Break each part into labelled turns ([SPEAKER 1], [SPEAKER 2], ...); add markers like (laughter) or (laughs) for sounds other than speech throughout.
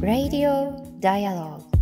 [SPEAKER 1] Radio Dialogue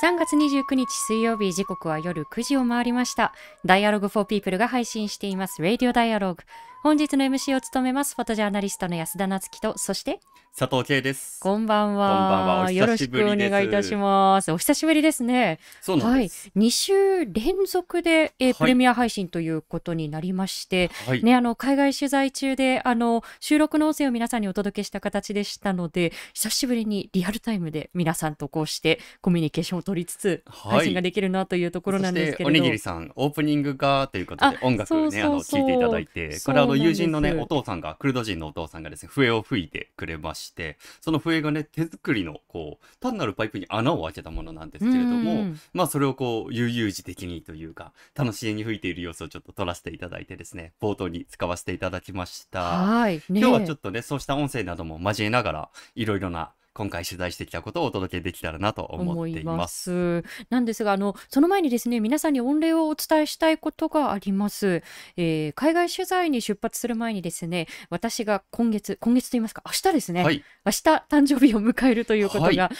[SPEAKER 1] 3月29日水曜日時刻は夜9時を回りました。ダイアログフォーピープルが配信しています。ラディオダイアログ。本日の MC を務めますフォトジャーナリストの安田夏樹と、そして
[SPEAKER 2] 佐藤圭です。
[SPEAKER 1] こんばんは。
[SPEAKER 2] こんばんは。
[SPEAKER 1] よろしくお願いいたします。お久しぶりですね。
[SPEAKER 2] そうなんです。
[SPEAKER 1] はい。2週連続で、えー、プレミア配信ということになりまして、はい、ね、あの、海外取材中で、あの、収録の音声を皆さんにお届けした形でしたので、久しぶりにリアルタイムで皆さんとこうしてコミュニケーションを取りつつ、配信ができるなというところなんですけれど、
[SPEAKER 2] おにぎりさん、オープニングがということで音楽ね、あの、聞いていただいて、これあの、友人のね、お父さんが、クルド人のお父さんがですね、笛を吹いてくれまして、その笛がね、手作りの、こう、単なるパイプに穴を開けたものなんですけれども、まあ、それをこう、悠々自適にというか、楽しげに吹いている様子をちょっと撮らせていただいてですね、冒頭に使わせていただきました。
[SPEAKER 1] はい。
[SPEAKER 2] ね、今日はちょっとね、そうした音声なども交えながら、いろいろな今回取材してきたことをお届けできたらなと思っています。
[SPEAKER 1] ます。なんですがあのその前にですね皆さんに御礼をお伝えしたいことがあります、えー、海外取材に出発する前にですね私が今月今月と言いますか明日ですね、はい、明日誕生日を迎えるということが、はい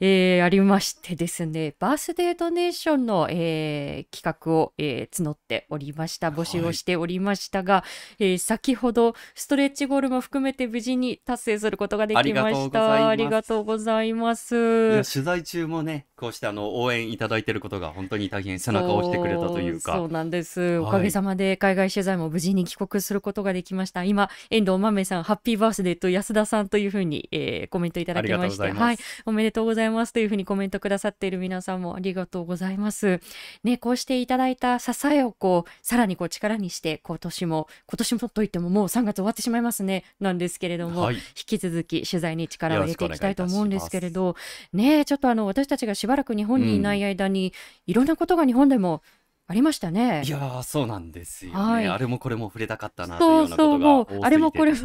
[SPEAKER 1] えー、ありましてですね、バースデードネーションの、えー、企画を、えー、募っておりました、募集をしておりましたが、はい、えー、先ほどストレッチゴールも含めて無事に達成することができました。ありがとうございます。
[SPEAKER 2] 取材中もね、こうしてあの応援いただいていることが本当に大変背中を押してくれたというか。
[SPEAKER 1] そうなんです。おかげさまで海外取材も無事に帰国することができました。今、遠藤豆さん、ハッピーバースデーと安田さんというふうに、えー、コメントいただきまして、はい、おめでとうございます。ますというふうにコメントくださっている皆さんもありがとうございます。ね、こうしていただいた支えをこう、さらにこう力にして、今年も、今年もといってももう3月終わってしまいますね、なんですけれども、はい、引き続き取材に力を入れていきたいと思うんですけれど、ね、ちょっとあの、私たちがしばらく日本にいない間に、うん、いろんなことが日本でもありましたね。
[SPEAKER 2] いやそうなんですよね、はい、あれもこれも触れたかったなというようなことが、ね、
[SPEAKER 1] あれもこれも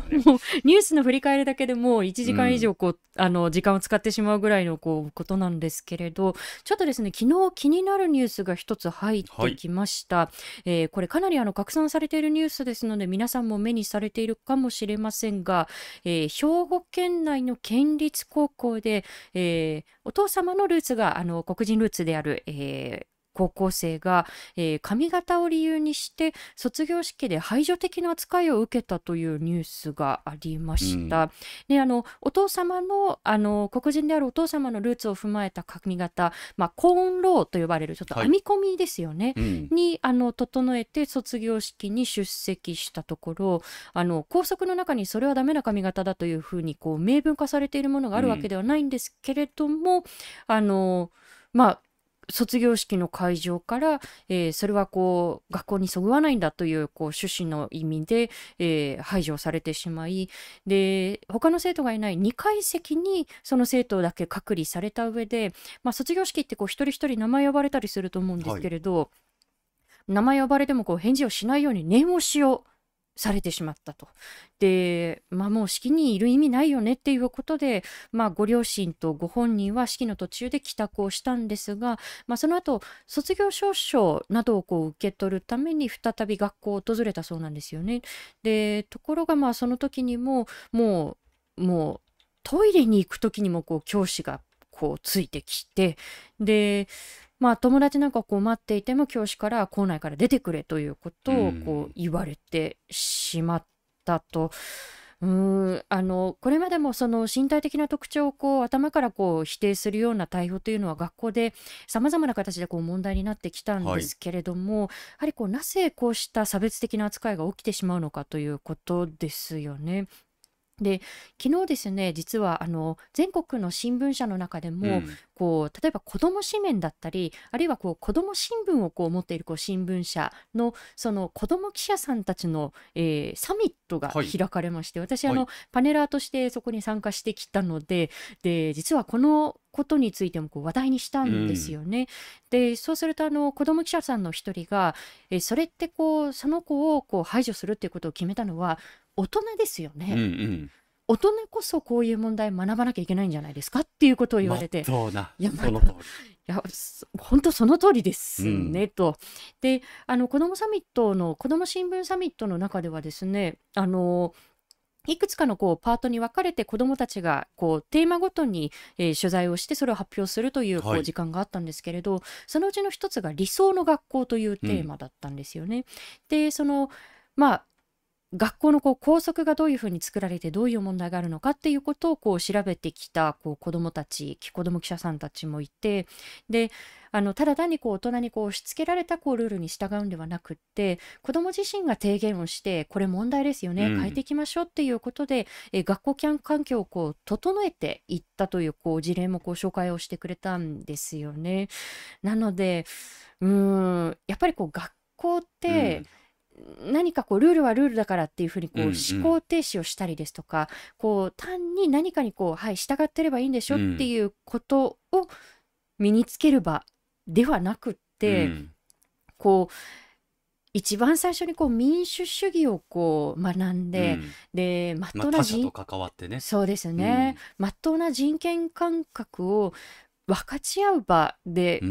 [SPEAKER 1] ニュースの振り返りだけでも1時間以上こう、うん、あの時間を使ってしまうぐらいのこうことなんですけれどちょっとですね昨日気になるニュースが一つ入ってきました、はい、えー、これかなりあの拡散されているニュースですので皆さんも目にされているかもしれませんが、えー、兵庫県内の県立高校で、えー、お父様のルーツがあの黒人ルーツである、えー高校生が、えー、髪型を理由にして卒業式で排除的な扱いを受けたというニュースがありました。うん、であのお父様のあの黒人であるお父様のルーツを踏まえた髪型、まあ、コーンローと呼ばれるちょっと編み込みですよね、はい、にあの整えて卒業式に出席したところあの校則の中にそれはダメな髪型だというふうにこう明文化されているものがあるわけではないんですけれども、うん、あのまあ卒業式の会場から、えー、それはこう学校にそぐわないんだというこう趣旨の意味で、えー、排除されてしまいで他の生徒がいない2階席にその生徒だけ隔離された上で、まあ、卒業式ってこう一人一人名前呼ばれたりすると思うんですけれど、はい、名前呼ばれてもこう返事をしないように念押しをされてしまったと。で、まあもう式にいる意味ないよねっていうことで、まあご両親とご本人は式の途中で帰宅をしたんですが、まあその後、卒業証書などをこう受け取るために再び学校を訪れたそうなんですよね。で、ところがまあその時にも、もう、もうトイレに行く時にもこう教師がこうついてきて、で、まあ友達なんかこう待っていても教師から校内から出てくれということをこう言われてしまったと。うんあのこれまでもその身体的な特徴をこう頭からこう否定するような対応というのは学校でさまざまな形でこう問題になってきたんですけれども、はい、やはりこうなぜこうした差別的な扱いが起きてしまうのかということですよね。で昨日ですね実はあの全国の新聞社の中でも、うん、こう例えば子ども紙面だったりあるいはこう子ども新聞をこう持っているこう新聞社のその子ども記者さんたちの、えー、サミットが開かれまして、はい、私あの、はい、パネラーとしてそこに参加してきたのでで実はこのことについてもこう話題にしたんですよね。うん、でそうするとあの子ども記者さんの一人が、えー、それってこうその子をこう排除するっていうことを決めたのは大人ですよね。うんうん大人こそこういう問題学ばなきゃいけないんじゃないですかっていうことを言われて、
[SPEAKER 2] いや、
[SPEAKER 1] その通り。いや本当その通りですね、うん、と。であの子どもサミットの子ども新聞サミットの中ではですねあのいくつかのこうパートに分かれて子どもたちがこうテーマごとに、えー、取材をしてそれを発表するというこう時間があったんですけれど、はい、そのうちの一つが理想の学校というテーマだったんですよね。うん、でそのまあ学校のこう校則がどういうふうに作られてどういう問題があるのかっていうことをこう調べてきたこう子どもたち子ども記者さんたちもいてであのただ単にこう大人にこう押し付けられたこうルールに従うんではなくって子ども自身が提言をしてこれ問題ですよね、変えていきましょうっていうことでえ学校環境をこう整えていったというこう事例もこう紹介をしてくれたんですよね。なのでうんやっぱりこう学校って、うん何かこうルールはルールだからっていうふうにこう思考停止をしたりですとか、こう単に何かにこうはい従ってればいいんでしょっていうことを身につける場ではなくって、こう一番最初にこう民主主義をこう学んで、うん、で
[SPEAKER 2] まっとうな人、まあ、関わってね。
[SPEAKER 1] そうですね、ま、っとうな人権感覚を分かち合う場で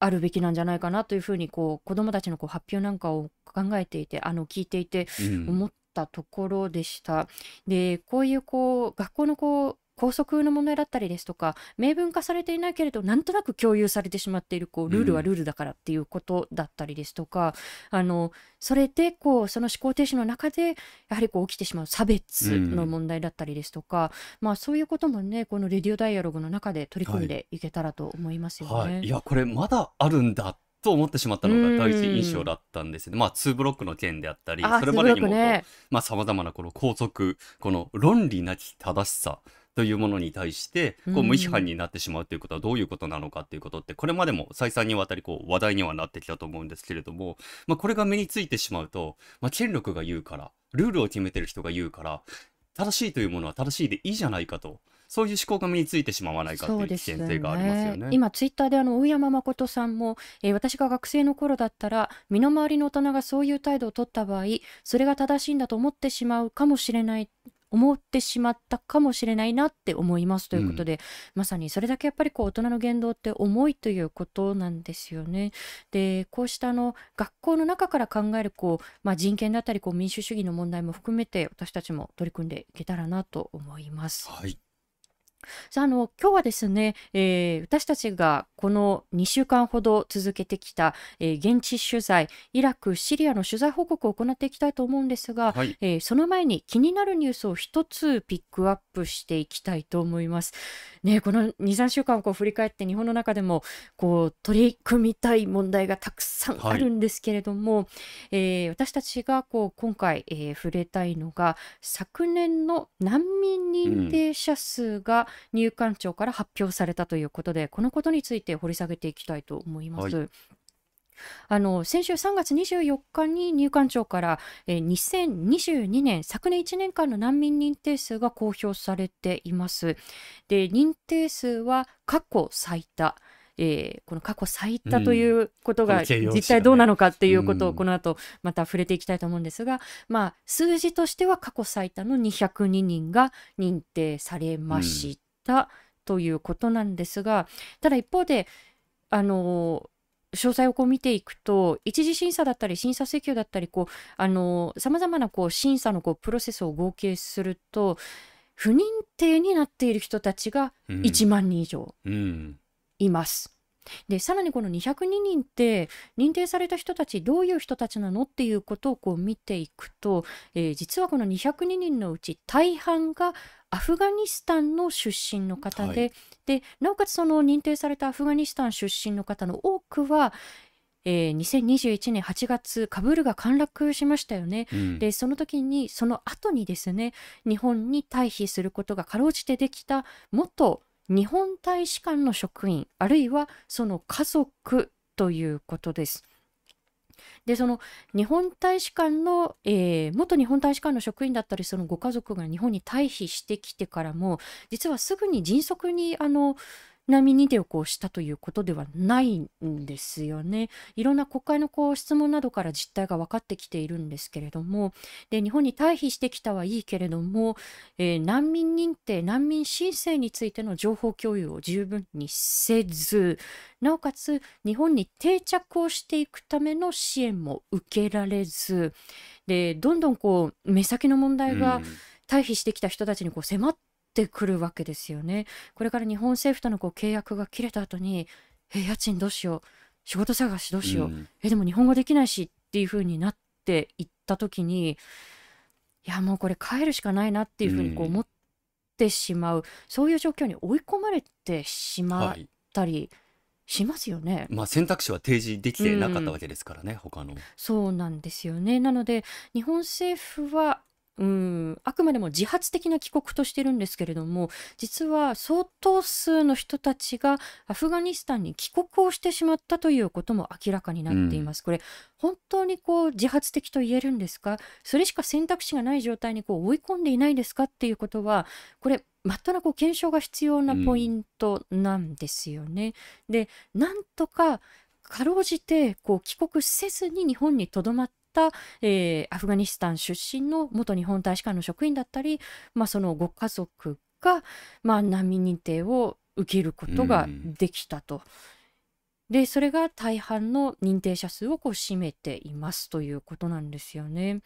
[SPEAKER 1] あるべきなんじゃないかなというふうにこう子どもたちのこう発表なんかを考えていてあの聞いていて思ったところでした。でこういうこう学校のこう校則の問題だったりですとか明文化されていないけれどなんとなく共有されてしまっているこうルールはルールだからっていうことだったりですとか、うん、あのそれでこうその思考停止の中でやはりこう起きてしまう差別の問題だったりですとか、うん、まあ、そういうこともねこのレディオダイアログの中で取り組んでい。けたらと思いますよね。はい。
[SPEAKER 2] はい、いやこれまだあるんだと思ってしまったのが第一印象だったんですね。まあ、2ブロックの件であったり、それまでにも、ね、まあ、様々なこの皇族、この論理なき正しさというものに対してこう無批判になってしまうということはどういうことなのかということってこれまでも再三にわたりこう話題にはなってきたと思うんですけれども、まあ、これが目についてしまうと、まあ、権力が言うからルールを決めてる人が言うから正しいというものは正しいでいいじゃないかと。そういう思考が身についてしまわないかという危険性がありますよね。ね
[SPEAKER 1] 今ツイッターであの大山誠さんも、えー、私が学生の頃だったら身の回りの大人がそういう態度を取った場合それが正しいんだと思ってしまうかもしれない思ってしまったかもしれないなって思いますということで、うん、まさにそれだけやっぱりこう大人の言動って重いということなんですよね。でこうしたあの学校の中から考えるこう、まあ、人権だったりこう民主主義の問題も含めて私たちも取り組んでいけたらなと思います。
[SPEAKER 2] はい
[SPEAKER 1] さああの今日はですね、えー、私たちがこの2週間ほど続けてきた、えー、現地取材イラクシリアの取材報告を行っていきたいと思うんですが、はい、えー、その前に気になるニュースを一つピックアップしていきたいと思います。ね、この23週間をこう振り返って日本の中でもこう取り組みたい問題がたくさんあるんですけれども、はい、えー、私たちがこう今回、えー、触れたいのが昨年の難民認定者数が入管庁から発表されたということで、うん、このことについて掘り下げていきたいと思います。はいあの先週3月24日に入管庁から、えー、2022年昨年1年間の難民認定数が公表されています。で認定数は過去最多。えー、この過去最多ということが実態どうなのかっていうことをこの後また触れていきたいと思うんですが、まあ、数字としては過去最多の202人が認定されましたということなんですがただ一方であの詳細をこう見ていくと一次審査だったり審査請求だったりさまざまなこう審査のこうプロセスを合計すると不認定になっている人たちが1万人以上います。でさらにこの202人って認定された人たちどういう人たちなのっていうことをこう見ていくと、えー、実はこの202人のうち大半がアフガニスタンの出身の方ではい、でなおかつその認定されたアフガニスタン出身の方の多くは、ええー、2021年8月カブールが陥落しましたよね、うん、でその時にその後にですね日本に退避することがかろうじてできた元日本大使館の職員あるいはその家族ということです。でその日本大使館の、えー、元日本大使館の職員だったりそのご家族が日本に退避してきてからも実はすぐに迅速にあの難民認定をこうしたということではないんですよね。いろんな国会のこう質問などから実態が分かってきているんですけれども。で日本に退避してきたはいいけれども、えー、難民認定難民申請についての情報共有を十分にせずなおかつ日本に定着をしていくための支援も受けられず。でどんどんこう目先の問題が退避してきた人たちにこう迫ってってくるわけですよね。これから日本政府とのこう契約が切れた後に、え、家賃どうしよう、仕事探しどうしよう、うん、え、でも日本語できないしっていう風になっていった時に、いや、もうこれ帰るしかないなっていう風にこう思ってしまう、うん、そういう状況に追い込まれてしまったり、しますよね。
[SPEAKER 2] まあ選択肢は提示できてなかったわけですからね、うん、他の。
[SPEAKER 1] そうなんですよね。なので日本政府はうん、あくまでも自発的な帰国としてるんですけれども実は相当数の人たちがアフガニスタンに帰国をしてしまったということも明らかになっています。うん、これ本当にこう自発的と言えるんですか？それしか選択肢がない状態にこう追い込んでいないですかっていうことはこれまっとなこう検証が必要なポイントなんですよね。うん、でなんとかかろうじてこう帰国せずに日本にとどまっ、えー、アフガニスタン出身の元日本大使館の職員だったり、まあ、そのご家族が、まあ、難民認定を受けることができたと。でそれが大半の認定者数をこう占めていますということなんですよね。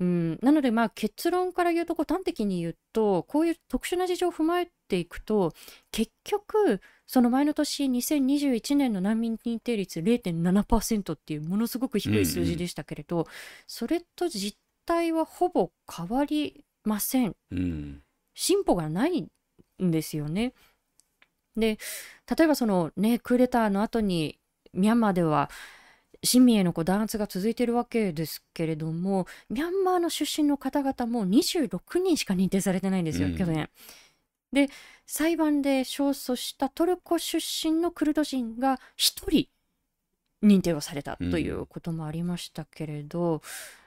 [SPEAKER 1] うん、なのでまあ結論から言うとこう端的に言うとこういう特殊な事情を踏まえていくと結局その前の年2021年の難民認定率0.7%っていうものすごく低い数字でしたけれど、うんうん、それと実態はほぼ変わりません、うん、進歩がないんですよね。で例えばそのねクーデターの後にミャンマーでは市民へのこう弾圧が続いているわけですけれどもミャンマーの出身の方々も26人しか認定されてないんですよ、うん、去年。で裁判で勝訴したトルコ出身のクルド人が1人認定をされたということもありましたけれど、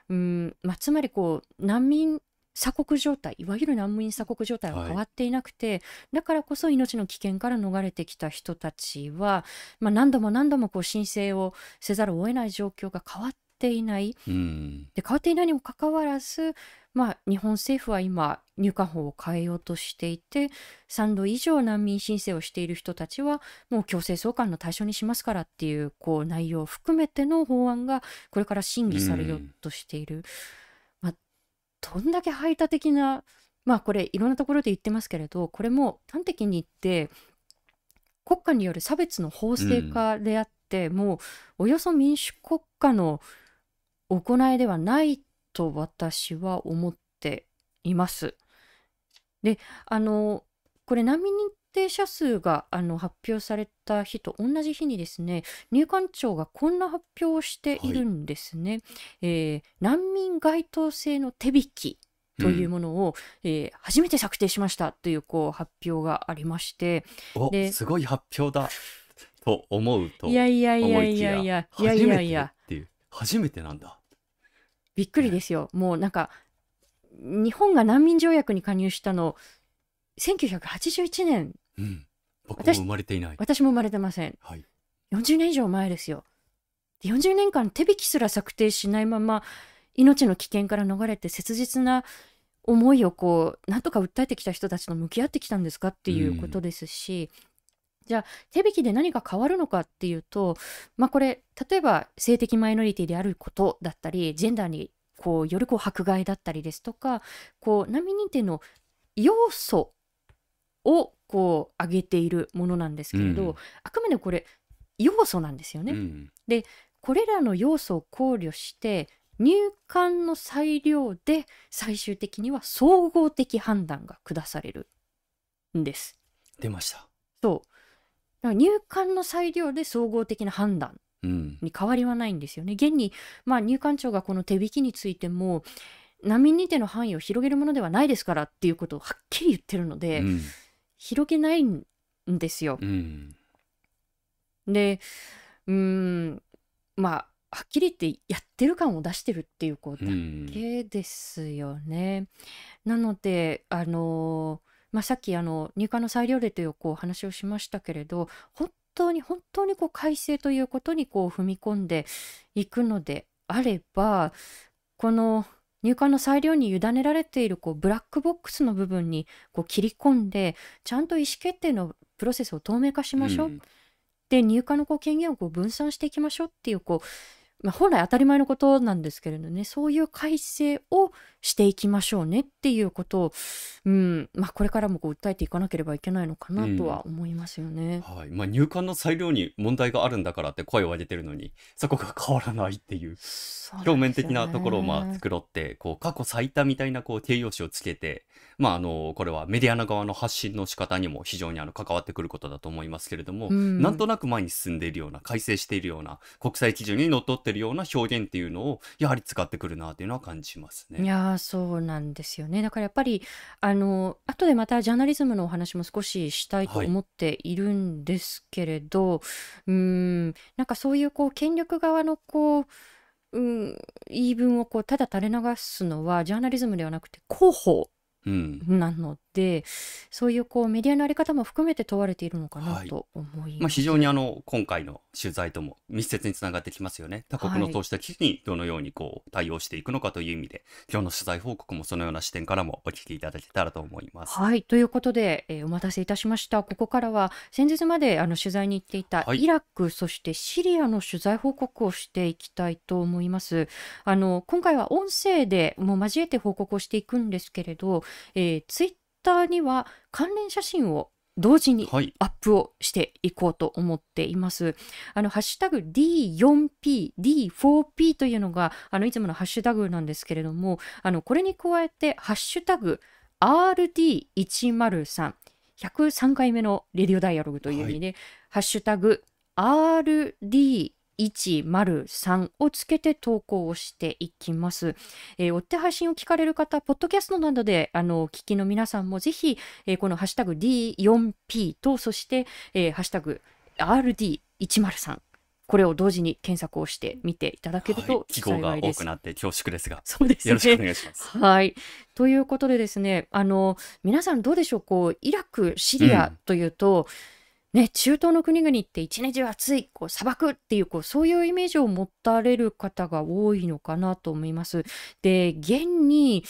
[SPEAKER 1] うん、まあ、つまりこう難民鎖国状態いわゆる難民鎖国状態は変わっていなくて、はい、だからこそ命の危険から逃れてきた人たちは、まあ、何度も何度もこう申請をせざるを得ない状況が変わっていない、うん、で変わっていないにもかかわらず、まあ、日本政府は今入管法を変えようとしていて3度以上難民申請をしている人たちはもう強制送還の対象にしますからっていうこう内容を含めての法案がこれから審議されようとしている。うん。どんだけ排他的なまあこれいろんなところで言ってますけれどこれも端的に言って国家による差別の法制化であって、うん、もうおよそ民主国家の行いではないと私は思っています。であのこれ難民認定者数があの発表された日と同じ日にですね入管庁がこんな発表をしているんですね。はい、えー、難民該当制の手引きというものを、うん、えー、初めて策定しましたというこう発表がありまして。
[SPEAKER 2] すごい発表だと思うと
[SPEAKER 1] いやいやいやいやいやいやいやいや
[SPEAKER 2] っていう。初めてなんだ
[SPEAKER 1] びっくりですよ、もうなんか日本が難民条約に加入したの1981年
[SPEAKER 2] うん、僕も生まれていない。
[SPEAKER 1] 私も生まれてません。はい、40年以上前ですよ。40年間手引きすら策定しないまま命の危険から逃れて切実な思いをこうなんとか訴えてきた人たちと向き合ってきたんですかっていうことですし、うん、じゃあ手引きで何が変わるのかっていうとまあこれ例えば性的マイノリティであることだったりジェンダーにこうよりこう迫害だったりですとかこう難民認定の要素をこう上げているものなんですけれど、うん、あくまでこれ要素なんですよね。うん、でこれらの要素を考慮して入管の裁量で最終的には総合的判断が下されるんです。
[SPEAKER 2] 出ました。
[SPEAKER 1] そう。入管の裁量で総合的な判断に変わりはないんですよね。現に、まあ、入管庁がこの手引きについても難民認定の範囲を広げるものではないですからっていうことをはっきり言ってるので、うん、広げないんですよ。うん、でうんまあはっきり言ってやってる感を出してるっていうことだけですよね。なのであのまあ、さっきあの入管の裁量例というこう話をしましたけれど本当に本当にこう改正ということにこう踏み込んでいくのであればこの入管の裁量に委ねられているこうブラックボックスの部分にこう切り込んでちゃんと意思決定のプロセスを透明化しましょう、うん、で入管のこう権限をこう分散していきましょうっていうこうまあ、本来当たり前のことなんですけれどねそういう改正をしていきましょうねっていうことを、うんまあ、これからもこう訴えていかなければいけないのかなとは思いますよね。
[SPEAKER 2] うん、はい。まあ、入管の裁量に問題があるんだからって声を上げてるのにそこが変わらないっていう、ね、表面的なところをまあ繕ってこう過去最多みたいなこう形容詞をつけて、まあ、あのこれはメディアの側の発信の仕方にも非常にあの関わってくることだと思いますけれども、うん、なんとなく前に進んでいるような改正しているような国際基準にのっとってるような表現っていうのをやはり使ってくるなっていうのは感じますね。
[SPEAKER 1] いやそうなんですよね。だからやっぱりあの後でまたジャーナリズムのお話も少ししたいと思っているんですけれど、はい、うんなんかそういうこう権力側のこううん、言い分をこうただ垂れ流すのはジャーナリズムではなくて広報なので、そういうこうメディアのあり方も含めて問われているのかなと思います、はい、まあ、
[SPEAKER 2] 非常にあの今回の取材とも密接につながってきますよね。他国のそうした危機にどのようにこう対応していくのかという意味で、今日の取材報告もそのような視点からもお聞きいただけたらと思います。
[SPEAKER 1] はい、ということで、えー、お待たせいたしました。ここからは先日まであの取材に行っていたイラク、はい、そしてシリアの取材報告をしていきたいと思います。あの今回は音声でもう交えて報告をしていくんですけれど、えー、ツイッターには関連写真を同時にアップをしていこうと思っています。はい、あの、ハッシュタグ D4P、D4P というのが、あの、いつものハッシュタグなんですけれども、あの、これに加えて、ハッシュタグ RD103、103回目のレディオダイアログという意味で、はい、ハッシュタグ RD103 103をつけて投稿をしていきます。えー、追って配信を聞かれる方、ポッドキャストなどであの聞きの皆さんもぜひ、えー、このハッシュタグ D4P と、そして、えー、ハッシュタグ RD103 これを同時に検索をしてみていただけると
[SPEAKER 2] 幸いです。はい、が多くなって恐縮ですが、
[SPEAKER 1] そうですね。
[SPEAKER 2] よろしくお願いします。
[SPEAKER 1] はい。ということでですね、あの皆さんどうでしょう、こうイラク、シリアというと、うんね、中東の国々って一年中暑い、こう砂漠っていうこうそういうイメージを持たれる方が多いのかなと思います。で、現に、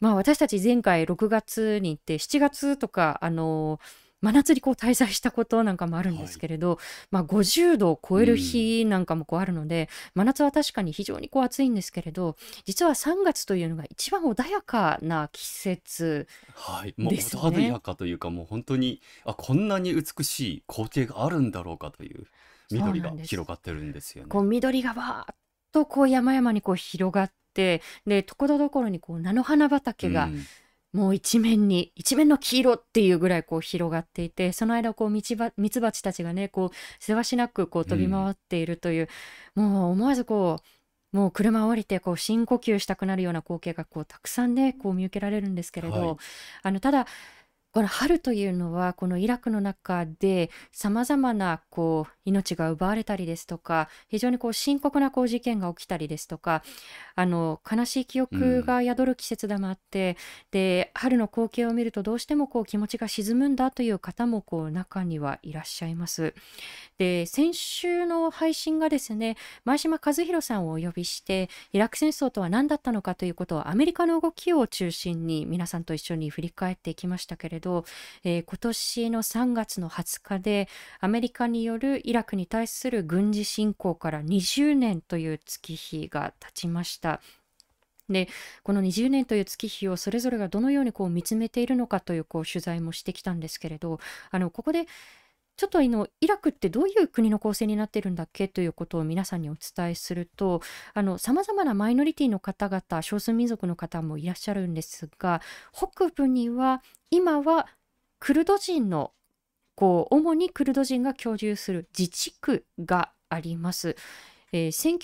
[SPEAKER 1] まあ私たち前回6月に行って7月とか、あのー真夏にこう滞在したことなんかもあるんですけれど、はい、まあ、50度を超える日なんかもこうあるので、うん、真夏は確かに非常にこう暑いんですけれど実は3月というのが一番穏やかな季節
[SPEAKER 2] はい、もう穏やかというかもう本当にあこんなに美しい光景があるんだろうかという緑が広がってるんですよね。
[SPEAKER 1] こう緑がわーっとこう山々にこう広がってでところどころにこう菜の花畑が、うんもう一面に一面の黄色っていうぐらいこう広がっていてその間こうミツバチたちがねこうせわしなくこう飛び回っているという、うん、もう思わずこうもう車を降りてこう深呼吸したくなるような光景がこうたくさんねこう見受けられるんですけれど、はい、あのただこの春というのはこのイラクの中でさまざまなこう命が奪われたりですとか非常にこう深刻なこう事件が起きたりですとかあの悲しい記憶が宿る季節でもあって、うん、で春の光景を見るとどうしてもこう気持ちが沈むんだという方もこう中にはいらっしゃいます。で先週の配信がですね前島和弘さんをお呼びしてイラク戦争とは何だったのかということをアメリカの動きを中心に皆さんと一緒に振り返っていきましたけれど、えー、今年の3月の20日でアメリカによるイラクに対する軍事侵攻から20年という月日が経ちました。でこの20年という月日をそれぞれがどのようにこう見つめているのかというこう取材もしてきたんですけれどあのここでちょっとあのイラクってどういう国の構成になっているんだっけということを皆さんにお伝えするとさまざまなマイノリティの方々少数民族の方もいらっしゃるんですが北部には今はクルド人のこう主にクルド人が居住する自治区があります。えー、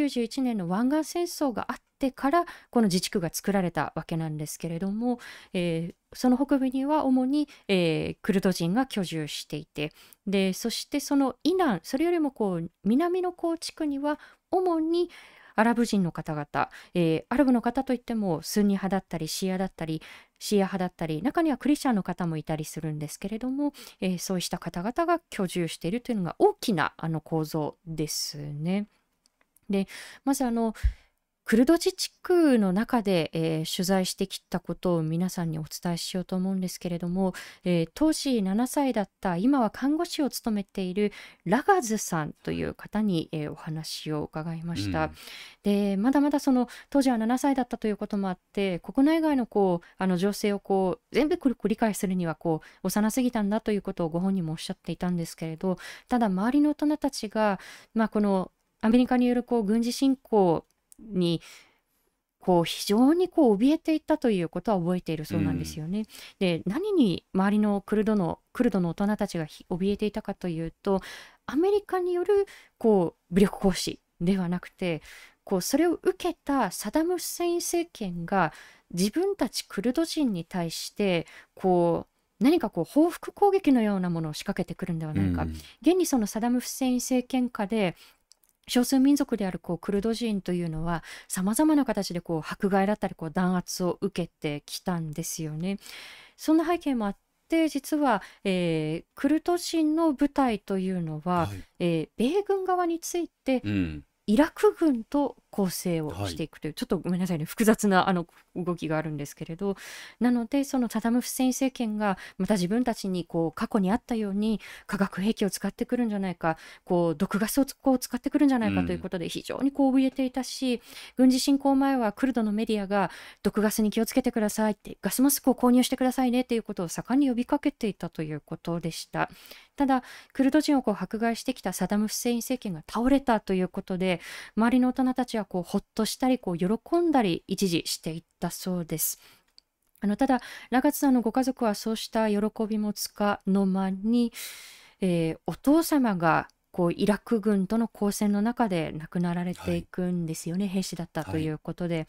[SPEAKER 1] 1991年の湾岸戦争があってからこの自治区が作られたわけなんですけれども、えー、その北部には主に、えー、クルド人が居住していてでそしてその以南それよりもこう南のこう地区には主にアラブ人の方々、えー、アラブの方といってもスンニ派だったりシアだったりシーア派だったり中にはクリスチャンの方もいたりするんですけれども、えー、そうした方々が居住しているというのが大きなあの構造ですね。でまずあのクルド自治区の中で、えー、取材してきたことを皆さんにお伝えしようと思うんですけれども、えー、当時7歳だった今は看護師を務めているラガズさんという方に、えー、お話を伺いました、うん、でまだまだその当時は7歳だったということもあって国内外のこうあの情勢をこう全部理解するにはこう幼すぎたんだということをご本人もおっしゃっていたんですけれどただ周りの大人たちが、まあ、このアメリカによるこう軍事侵攻にこう非常にこう怯えていたということは覚えているそうなんですよね。うん、で何に周りのクルドのクルドの大人たちが怯えていたかというとアメリカによるこう武力行使ではなくてこうそれを受けたサダム・フセイン政権が自分たちクルド人に対してこう何かこう報復攻撃のようなものを仕掛けてくるんではないか、うん、現にそのサダム・フセイン政権下で少数民族であるこうクルド人というのはさまざまな形でこう迫害だったりこう弾圧を受けてきたんですよね。そんな背景もあって実は、えー、クルド人の部隊というのは、はい、えー、米軍側について、うんイラク軍と構成をしていくという、はい、ちょっとごめんなさいね複雑なあの動きがあるんですけれどなのでそのサダム・フセイン政権がまた自分たちにこう過去にあったように化学兵器を使ってくるんじゃないかこう毒ガスをこう使ってくるんじゃないかということで非常にこう怯えていたし、うん、軍事侵攻前はクルドのメディアが毒ガスに気をつけてくださいってガスマスクを購入してくださいねっていうことを盛んに呼びかけていたということでした。ただクルド人をこう迫害してきたサダム・フセイン政権が倒れたということで周りの大人たちはこうほっとしたりこう喜んだり一時していったそうです。あのただラガツさんのご家族はそうした喜びもつかの間に、えー、お父様がこうイラク軍との交戦の中で亡くなられていくんですよね、はい、兵士だったということで。は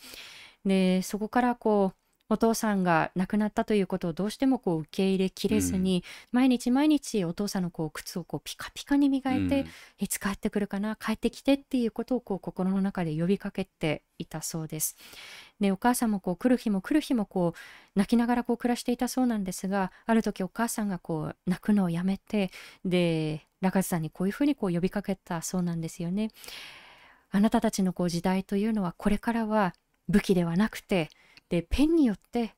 [SPEAKER 1] い、でそこからこうお父さんが亡くなったということをどうしてもこう受け入れきれずに、うん、毎日毎日お父さんのこう靴をこうピカピカに磨いて、うん、いつ帰ってくるかな帰ってきてっていうことをこう心の中で呼びかけていたそうです。でお母さんもこう来る日も来る日もこう泣きながらこう暮らしていたそうなんですがある時お母さんがこう泣くのをやめてで中津さんにこういうふうにこう呼びかけたそうなんですよね。あなたたちのこう時代というのはこれからは武器ではなくてでペンによって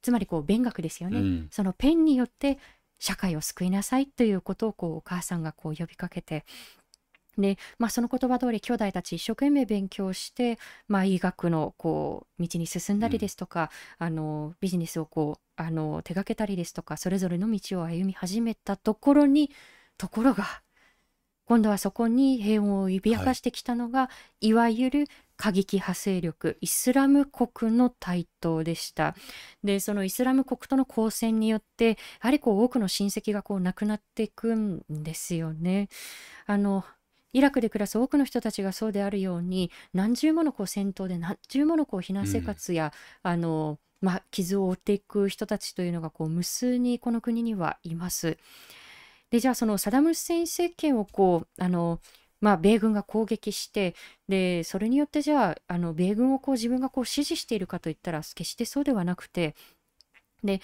[SPEAKER 1] つまりこう勉学ですよね、うん、そのペンによって社会を救いなさいということをこうお母さんがこう呼びかけてで、まあ、その言葉通り兄弟たち一生懸命勉強して、まあ、医学のこう道に進んだりですとか、うん、あのビジネスをこうあの手がけたりですとかそれぞれの道を歩み始めたところにところが今度はそこに平穏を脅かしてきたのが、はい、いわゆる過激派勢力イスラム国の台頭でした。でそのイスラム国との交戦によってやはりこう多くの親戚がこう亡くなっていくんですよね。あのイラクで暮らす多くの人たちがそうであるように何重ものこう戦闘で何重ものこう避難生活や、うん、あのまあ、傷を負っていく人たちというのがこう無数にこの国にはいます。でじゃあそのサダム・フセイン政権をこうあのまあ、米軍が攻撃してでそれによってじゃああの米軍をこう自分がこう支持しているかといったら決してそうではなくてで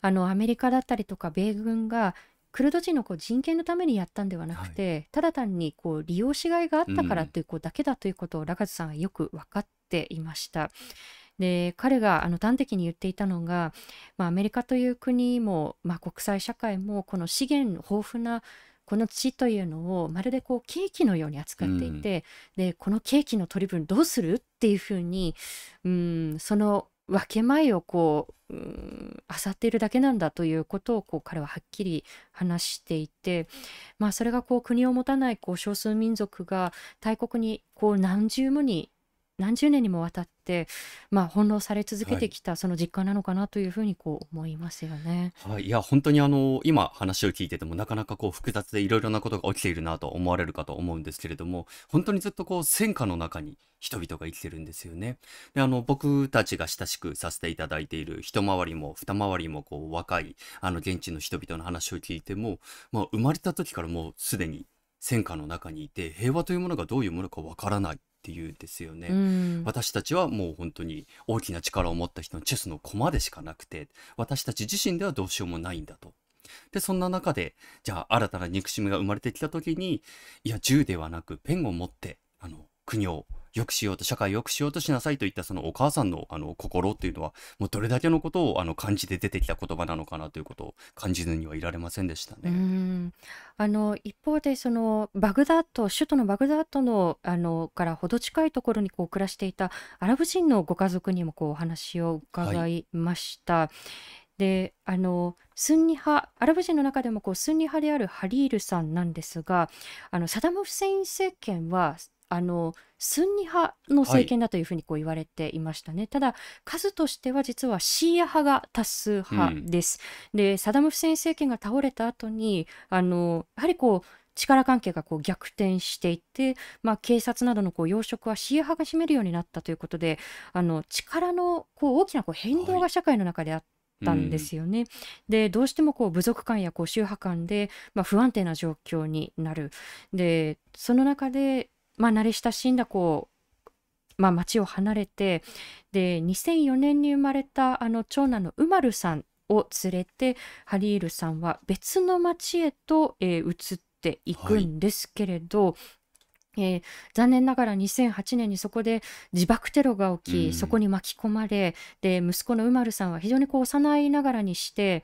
[SPEAKER 1] あのアメリカだったりとか米軍がクルド人のこう人権のためにやったんではなくて、はい、ただ単にこう利用しがいがあったからというこうだけだということをラガズさんはよく分かっていました。で彼があの端的に言っていたのが、まあ、アメリカという国も、まあ、国際社会もこの資源豊富なこの地というのをまるでこうケーキのように扱っていて、うん、でこのケーキの取り分どうするっていうふうにうんその分け前をこう漁っているだけなんだということをこう彼ははっきり話していて、まあ、それがこう国を持たないこう少数民族が大国にこう何重もに何十年にもわたって、まあ、翻弄され続けてきたその実感なのかなというふうにこう思いますよね。
[SPEAKER 2] はい、いや本当にあの今話を聞いててもなかなかこう複雑でいろいろなことが起きているなと思われるかと思うんですけれども本当にずっとこう戦火の中に人々が生きてるんですよね。であの僕たちが親しくさせていただいている一回りも二回りもこう若いあの現地の人々の話を聞いても、まあ、生まれた時からもうすでに戦火の中にいて平和というものがどういうものかわからないっていうんですよね、うん、私たちはもう本当に大きな力を持った人のチェスの駒でしかなくて私たち自身ではどうしようもないんだと。でそんな中でじゃあ新たな憎しみが生まれてきた時にいや銃ではなくペンを持ってあの国を良くしようと社会を良くしようとしなさいといったそのお母さんのあの心っていうのはもうどれだけのことをあの感じて出てきた言葉なのかなということを感じずにはいられませんでしたね。
[SPEAKER 1] あの一方でそのバグダッド首都のバグダッドのあのから程近いところにこう暮らしていたアラブ人のご家族にもこうお話を伺いました。はいであのスンニ派アラブ人の中でもこうスンニ派であるハリールさんなんですがあのサダム・フセイン政権はあのスンニ派の政権だというふうにこう言われていましたね、はい、ただ数としては実はシーア派が多数派です、うん、でサダム・フセイン政権が倒れた後にあのやはりこう力関係がこう逆転していって、まあ、警察などのこう要職はシーア派が占めるようになったということであの力のこう大きなこう変動が社会の中であって、はいたんですよね。うん、でどうしてもこう部族間やこう宗派間で、まあ、不安定な状況になる。でその中でまあ、慣れ親しんだこう、まあ、町を離れてで2004年に生まれたあの長男のウマルさんを連れてハリールさんは別の町へと、えー、移っていくんですけれど、はい、えー、残念ながら2008年にそこで自爆テロが起き、うん、そこに巻き込まれで息子のウマルさんは非常にこう幼いながらにして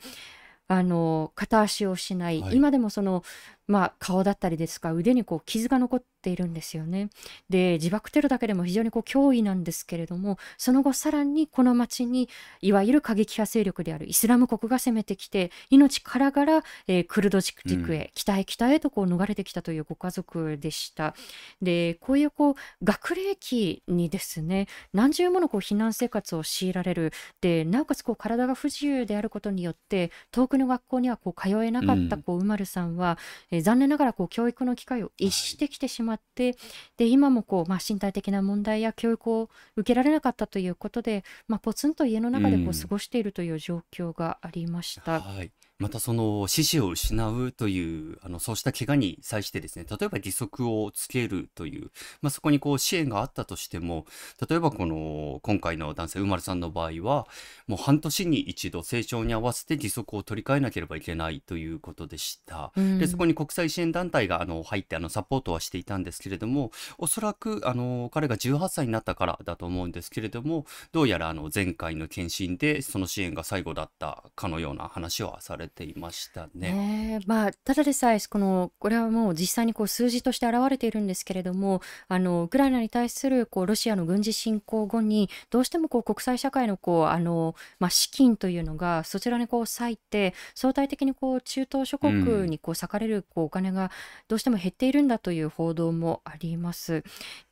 [SPEAKER 1] あの片足を失い、はい、今でもその、まあ、顔だったりですか腕にこう傷が残っているんですよね。で自爆テロだけでも非常にこう脅威なんですけれどもその後さらにこの町にいわゆる過激派勢力であるイスラム国が攻めてきて命からがら、えー、クルド地区へ、うん、北へ北へとこう逃れてきたというご家族でした。でこういうこう学齢期にですね何十ものこう避難生活を強いられるでなおかつこう体が不自由であることによって遠くの学校にはこう通えなかったこう、うまるさんは、えー、残念ながらこう教育の機会を逸してきてしまって、で今もこう、まあ、身体的な問題や教育を受けられなかったということで、まあ、ポツンと家の中でこう過ごしているという状況がありました。
[SPEAKER 2] はいまたその四肢を失うというあのそうした怪我に際してですね例えば義足をつけるという、まあ、そこにこう支援があったとしても例えばこの今回の男性うまるさんの場合はもう半年に一度成長に合わせて義足を取り替えなければいけないということでした、うん、でそこに国際支援団体があの入ってあのサポートはしていたんですけれどもおそらくあの彼が18歳になったからだと思うんですけれどもどうやらあの前回の検診でその支援が最後だったかのような話はされていましたね。
[SPEAKER 1] まあ、ただでさえこのこれはもう実際にこう数字として現れているんですけれどもあのウクライナに対するこうロシアの軍事侵攻後にどうしてもこう国際社会のこうあの、まあ、資金というのがそちらにこう割いて相対的にこう中東諸国にこう割かれるこうお金がどうしても減っているんだという報道もあります。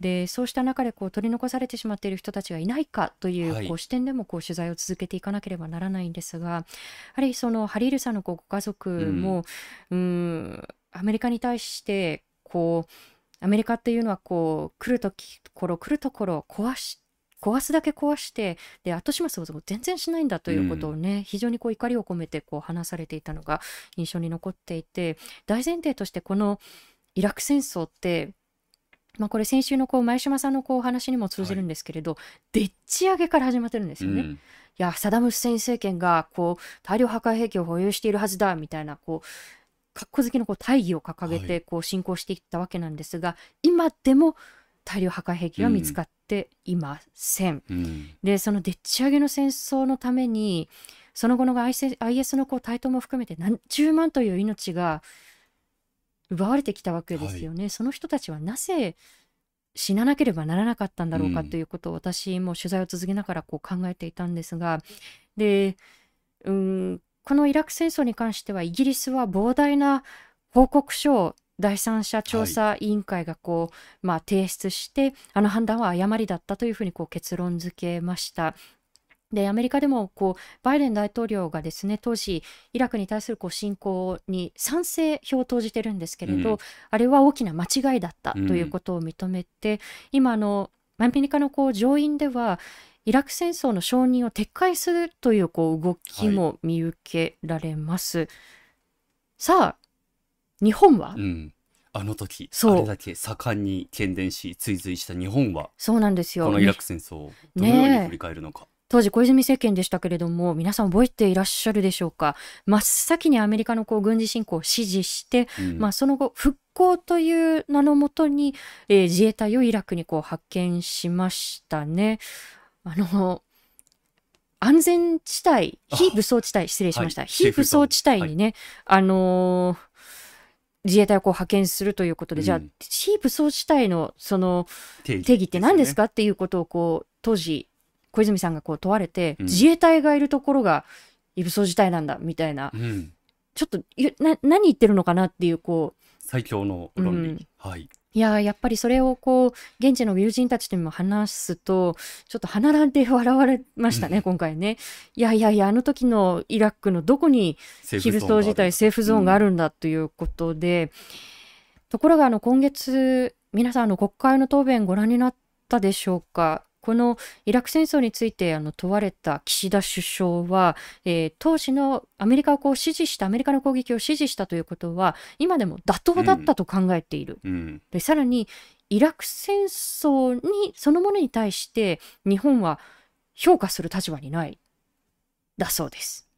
[SPEAKER 1] でそうした中でこう取り残されてしまっている人たちがいないかというこう視点でもこう取材を続けていかなければならないんですがやはりそのハリールさんのご家族も、うん、アメリカに対してこうアメリカっていうのはこう来るところ来るところ壊し壊すだけ壊してで後始末を全然しないんだということをね、うん、非常にこう怒りを込めてこう話されていたのが印象に残っていて大前提としてこのイラク戦争ってまあ、これ先週のこう前島さんのこう話にも通じるんですけれど、はい、でっち上げから始まってるんですよね。うん、いやサダム・フセイン政権がこう大量破壊兵器を保有しているはずだみたいなこうかっこ好きのこう大義を掲げてこう進行していったわけなんですが、はい、今でも大量破壊兵器は見つかっていません。うん、でそのでっち上げの戦争のためにその後の IS のこう台頭も含めて何十万という命が奪われてきたわけですよね。はい、その人たちはなぜ死ななければならなかったんだろうかということを私も取材を続けながらこう考えていたんですがでうんこのイラク戦争に関してはイギリスは膨大な報告書を第三者調査委員会がこう、まあ、提出してあの判断は誤りだったというふうにこう結論付けました。でアメリカでもこうバイデン大統領がですね当時イラクに対するこう侵攻に賛成票を投じてるんですけれど、うん、あれは大きな間違いだったということを認めて、うん、今あのアメリカのこう上院ではイラク戦争の承認を撤回するというこう動きも見受けられます。はい、さあ日本は、
[SPEAKER 2] うん。あの時あれだけ盛んに喧伝し追随した日本は
[SPEAKER 1] そうなんですよ。
[SPEAKER 2] このイラク戦争をどのように振り返るのか、ね
[SPEAKER 1] 当時小泉政権でしたけれども皆さん覚えていらっしゃるでしょうか？真っ先にアメリカのこう軍事侵攻を支持して、うん、まあ、その後復興という名のもとに、えー、自衛隊をイラクにこう派遣しましたね。あの安全地帯非武装地帯失礼しました、はい、非武装地帯にね、はい、あのー自衛隊をこう派遣するということで、うん、じゃあ非武装地帯のその定義って何ですか、ね、っていうことをこう当時小泉さんがこう問われて、うん、自衛隊がいるところが非武装事態なんだみたいな、うん、ちょっとな何言ってるのかなっていうこう
[SPEAKER 2] 最強の論理、はい。
[SPEAKER 1] いややっぱりそれをこう現地の友人たちとも話すとちょっと鼻なんて笑われましたね、うん、今回ね。いやいやいやあの時のイラクのどこにヒルト自体セーフゾーンがあるんだということで、うん、ところがあの今月皆さんの国会の答弁ご覧になったでしょうかこのイラク戦争についてあの問われた岸田首相は、えー、当時のアメリカをこう支持したアメリカの攻撃を支持したということは今でも妥当だったと考えている、うん、でさらにイラク戦争にそのものに対して日本は評価する立場にない。だそうです。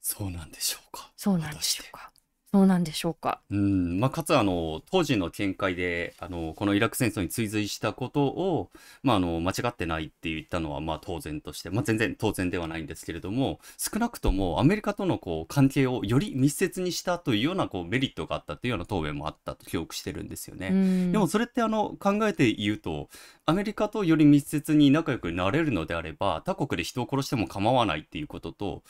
[SPEAKER 2] そうなんでしょうか。
[SPEAKER 1] そうなんでしょうかそうなんでしょうか。
[SPEAKER 2] うんまあ、かつあの当時の見解であのこのイラク戦争に追随したことを、まあ、あの間違ってないって言ったのはまあ当然として、まあ、全然当然ではないんですけれども少なくともアメリカとのこう関係をより密接にしたというようなこうメリットがあったというような答弁もあったと記憶してるんですよね。でもそれってあの考えて言うとアメリカとより密接に仲良くなれるのであれば他国で人を殺しても構わないっていうことと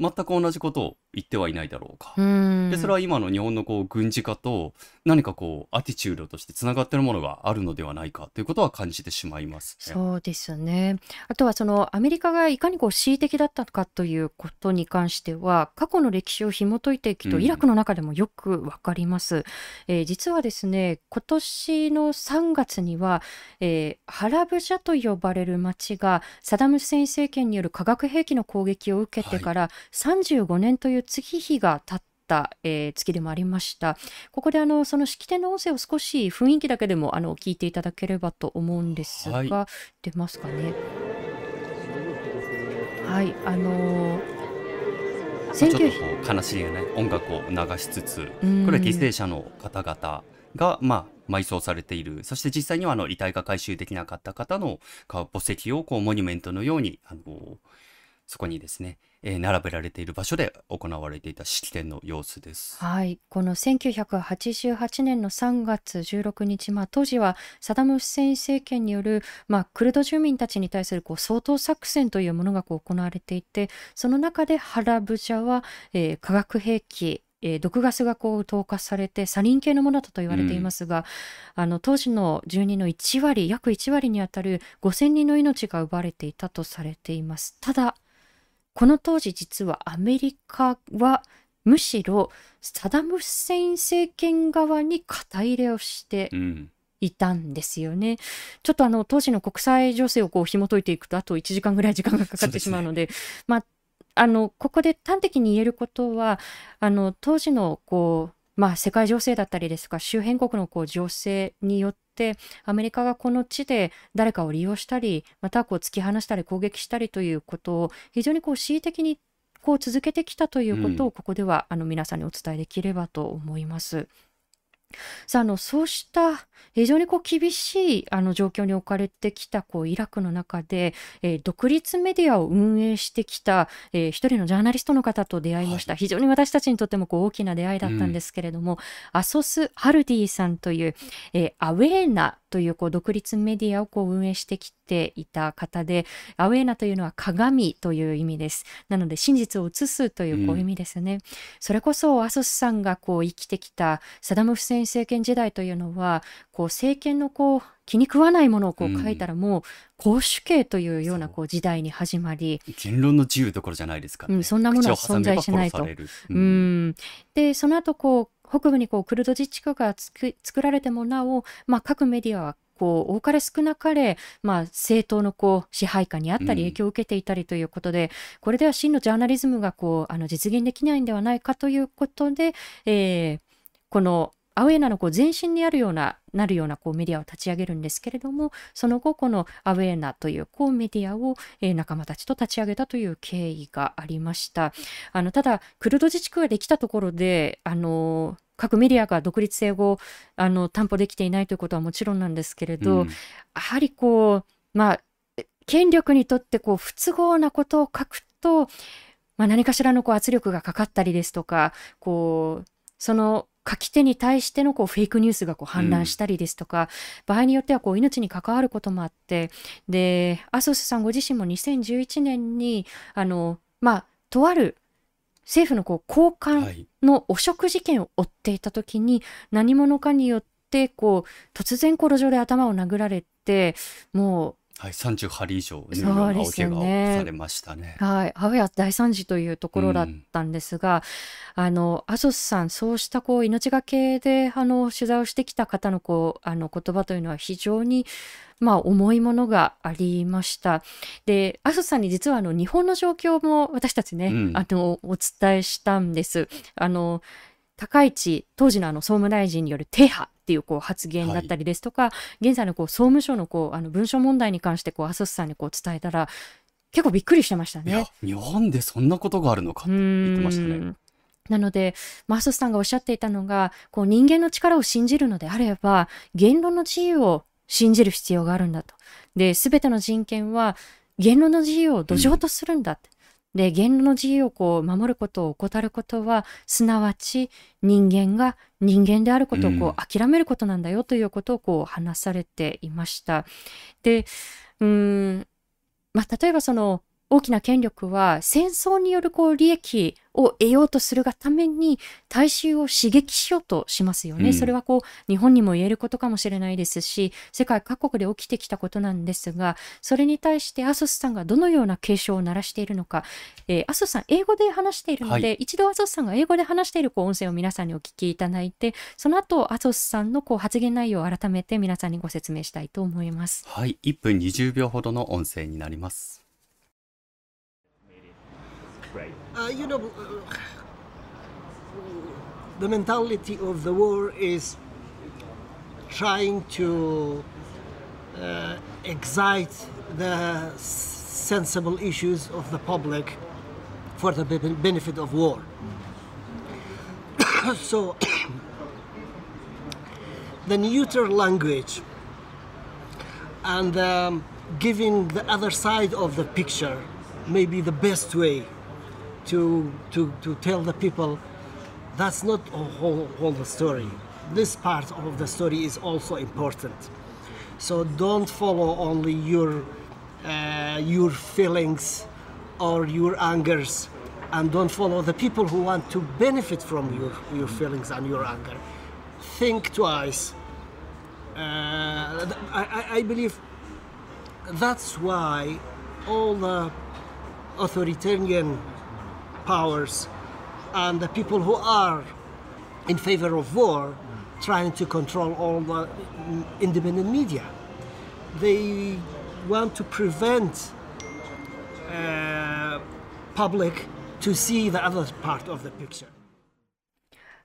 [SPEAKER 2] 全く同じことを言ってはいないだろうか。でそれは今の日本のこう軍事化と何かこうアティチュードとしてつながってるものがあるのではないかということは感じてしまいます、
[SPEAKER 1] ね、そうですね。あとはそのアメリカがいかにこう恣意的だったかということに関しては過去の歴史を紐解いていくと、イラクの中でもよくわかります、えー、実はですね今年の3月には、えー、ハラブジャと呼ばれる町がサダム・フセイン政権による化学兵器の攻撃を受けてから、はい35年という月日が経った、えー、月でもありました。ここであのその式典の音声を少し雰囲気だけでもあの聞いていただければと思うんですが、はい、出ますかね？はい、あのー
[SPEAKER 2] ちょっとこう悲しげな音楽を流しつつ、これは犠牲者の方々が、まあ、埋葬されている。そして実際にはあの遺体が回収できなかった方の墓石をこうモニュメントのように、あのそこにですね、えー、並べられている場所で行われていた式典の様子です。
[SPEAKER 1] はい、この1988年の3月16日、まあ、当時はサダム・フセイン政権による、まあ、クルド住民たちに対するこう掃討作戦というものがこう行われていてその中でハラブジャは、えー、化学兵器えー、毒ガスがこう投下されてサリン系のものだと言われていますが、うん、あの当時の住人の1割約1割にあたる5000人の命が奪われていたとされています。ただこの当時実はアメリカはむしろサダム・フセイン政権側に肩入れをしていたんですよね。うん、ちょっとあの当時の国際情勢をこう紐解いていくとあと1時間ぐらい時間がかかってしまうので、ね、まああのここで端的に言えることはあの当時のこうまあ、世界情勢だったりですとか周辺国のこう情勢によってアメリカがこの地で誰かを利用したりまたこう突き放したり攻撃したりということを非常にこう恣意的にこう続けてきたということをここでは、あの皆さんにお伝えできればと思います。さああのそうした非常にこう厳しいあの状況に置かれてきたこうイラクの中で、えー、独立メディアを運営してきた、えー、一人のジャーナリストの方と出会いました、はい、非常に私たちにとってもこう大きな出会いだったんですけれども、うん、アソス・ハルディさんという、えー、アウェーなというこう独立メディアをこう運営してきていた方で、アウェーナというのは鏡という意味です。なので真実を映すというこう意味ですね。うん、それこそアソスさんがこう生きてきたサダム・フセイン政権時代というのは、こう政権のこう気に食わないものをこう書いたらもう公主刑というようなこう時代に始まり。
[SPEAKER 2] 言論の自由どころじゃないですか、ね、
[SPEAKER 1] うん、そんなものは存在しないと。うん、でその後こう北部にこうクルド自治区が作られてもなお、まあ、各メディアはこう多かれ少なかれ、まあ、政党のこう支配下にあったり影響を受けていたりということで、うん、これでは真のジャーナリズムがこうあの実現できないんではないかということで、えー、このアウェーナのこう前身にあるようななるようなこうメディアを立ち上げるんですけれどもその後このアウェーナというこうメディアを、えー、仲間たちと立ち上げたという経緯がありました。あのただクルド自治区ができたところであの各メディアが独立性をあの担保できていないということはもちろんなんですけれど、うん、やはりこうまあ権力にとってこう不都合なことを書くと、まあ、何かしらのこう圧力がかかったりですとかこうその書き手に対してのこうフェイクニュースがこう氾濫したりですとか、うん、場合によってはこう命に関わることもあってでアソスさんご自身も2011年にあの、まあ、とある政府のこう高官の汚職事件を追っていた時に、何者かによってこう突然こう路上で頭を殴られてもう
[SPEAKER 2] はい、38針以上のようなお怪我をされましたね。
[SPEAKER 1] はい、ハワイは大惨事というところだったんですが、うん、あのアゾスさん、そうしたこう命がけであの取材をしてきた方のこうあの言葉というのは非常にまあ、重いものがありました。で、アソさんに実はあの日本の状況も私たちね、うん、あのお伝えしたんです。あの高市当時のあの総務大臣による停波っていうこう発言だったりですとか、はい、現在のこう総務省のこうあの文書問題に関してこうアソスさんにこう伝えたら結構びっくりしてましたね。
[SPEAKER 2] 日本でそんなことがあるのかって言ってましたね。
[SPEAKER 1] なので、マススさんがおっしゃっていたのが、こう人間の力を信じるのであれば、言論の自由を信じる必要があるんだと。で、すべての人権は言論の自由を土壌とするんだって。で、言論の自由をこう守ることを怠ることは、すなわち人間が人間であることをこう諦めることなんだよということをこう話されていました。で、うん、まあ、例えばその大きな権力は戦争によるこう利益を得ようとするがために大衆を刺激しようとしますよね、うん、それはこう日本にも言えることかもしれないですし世界各国で起きてきたことなんですがそれに対してアソスさんがどのような警鐘を鳴らしているのか、えー、アソスさん英語で話しているので、はい、一度アソスさんが英語で話しているこう音声を皆さんにお聞きいただいてその後アソスさんのこう発言内容を改めて皆さんにご説明したいと思います。
[SPEAKER 2] はい。1分20秒ほどの音声になります
[SPEAKER 3] Uh, you know, the mentality of the war is trying to uh, excite the sensible issues of the public for the benefit of war. (coughs) so, (coughs) the neutral language and um, giving the other side of the picture may be the best way to, to, to tell the people that's not a whole, whole the story. This part of the story is also important. So don't follow only your, uh, your feelings or your angers and don't follow the people who want to benefit from your, your feelings and your anger. Think twice. Uh, I, I believe that's why all the authoritarian powers and the people who are in favor of war trying to control all the independent media. They want to prevent uh, public to see the other part of the picture.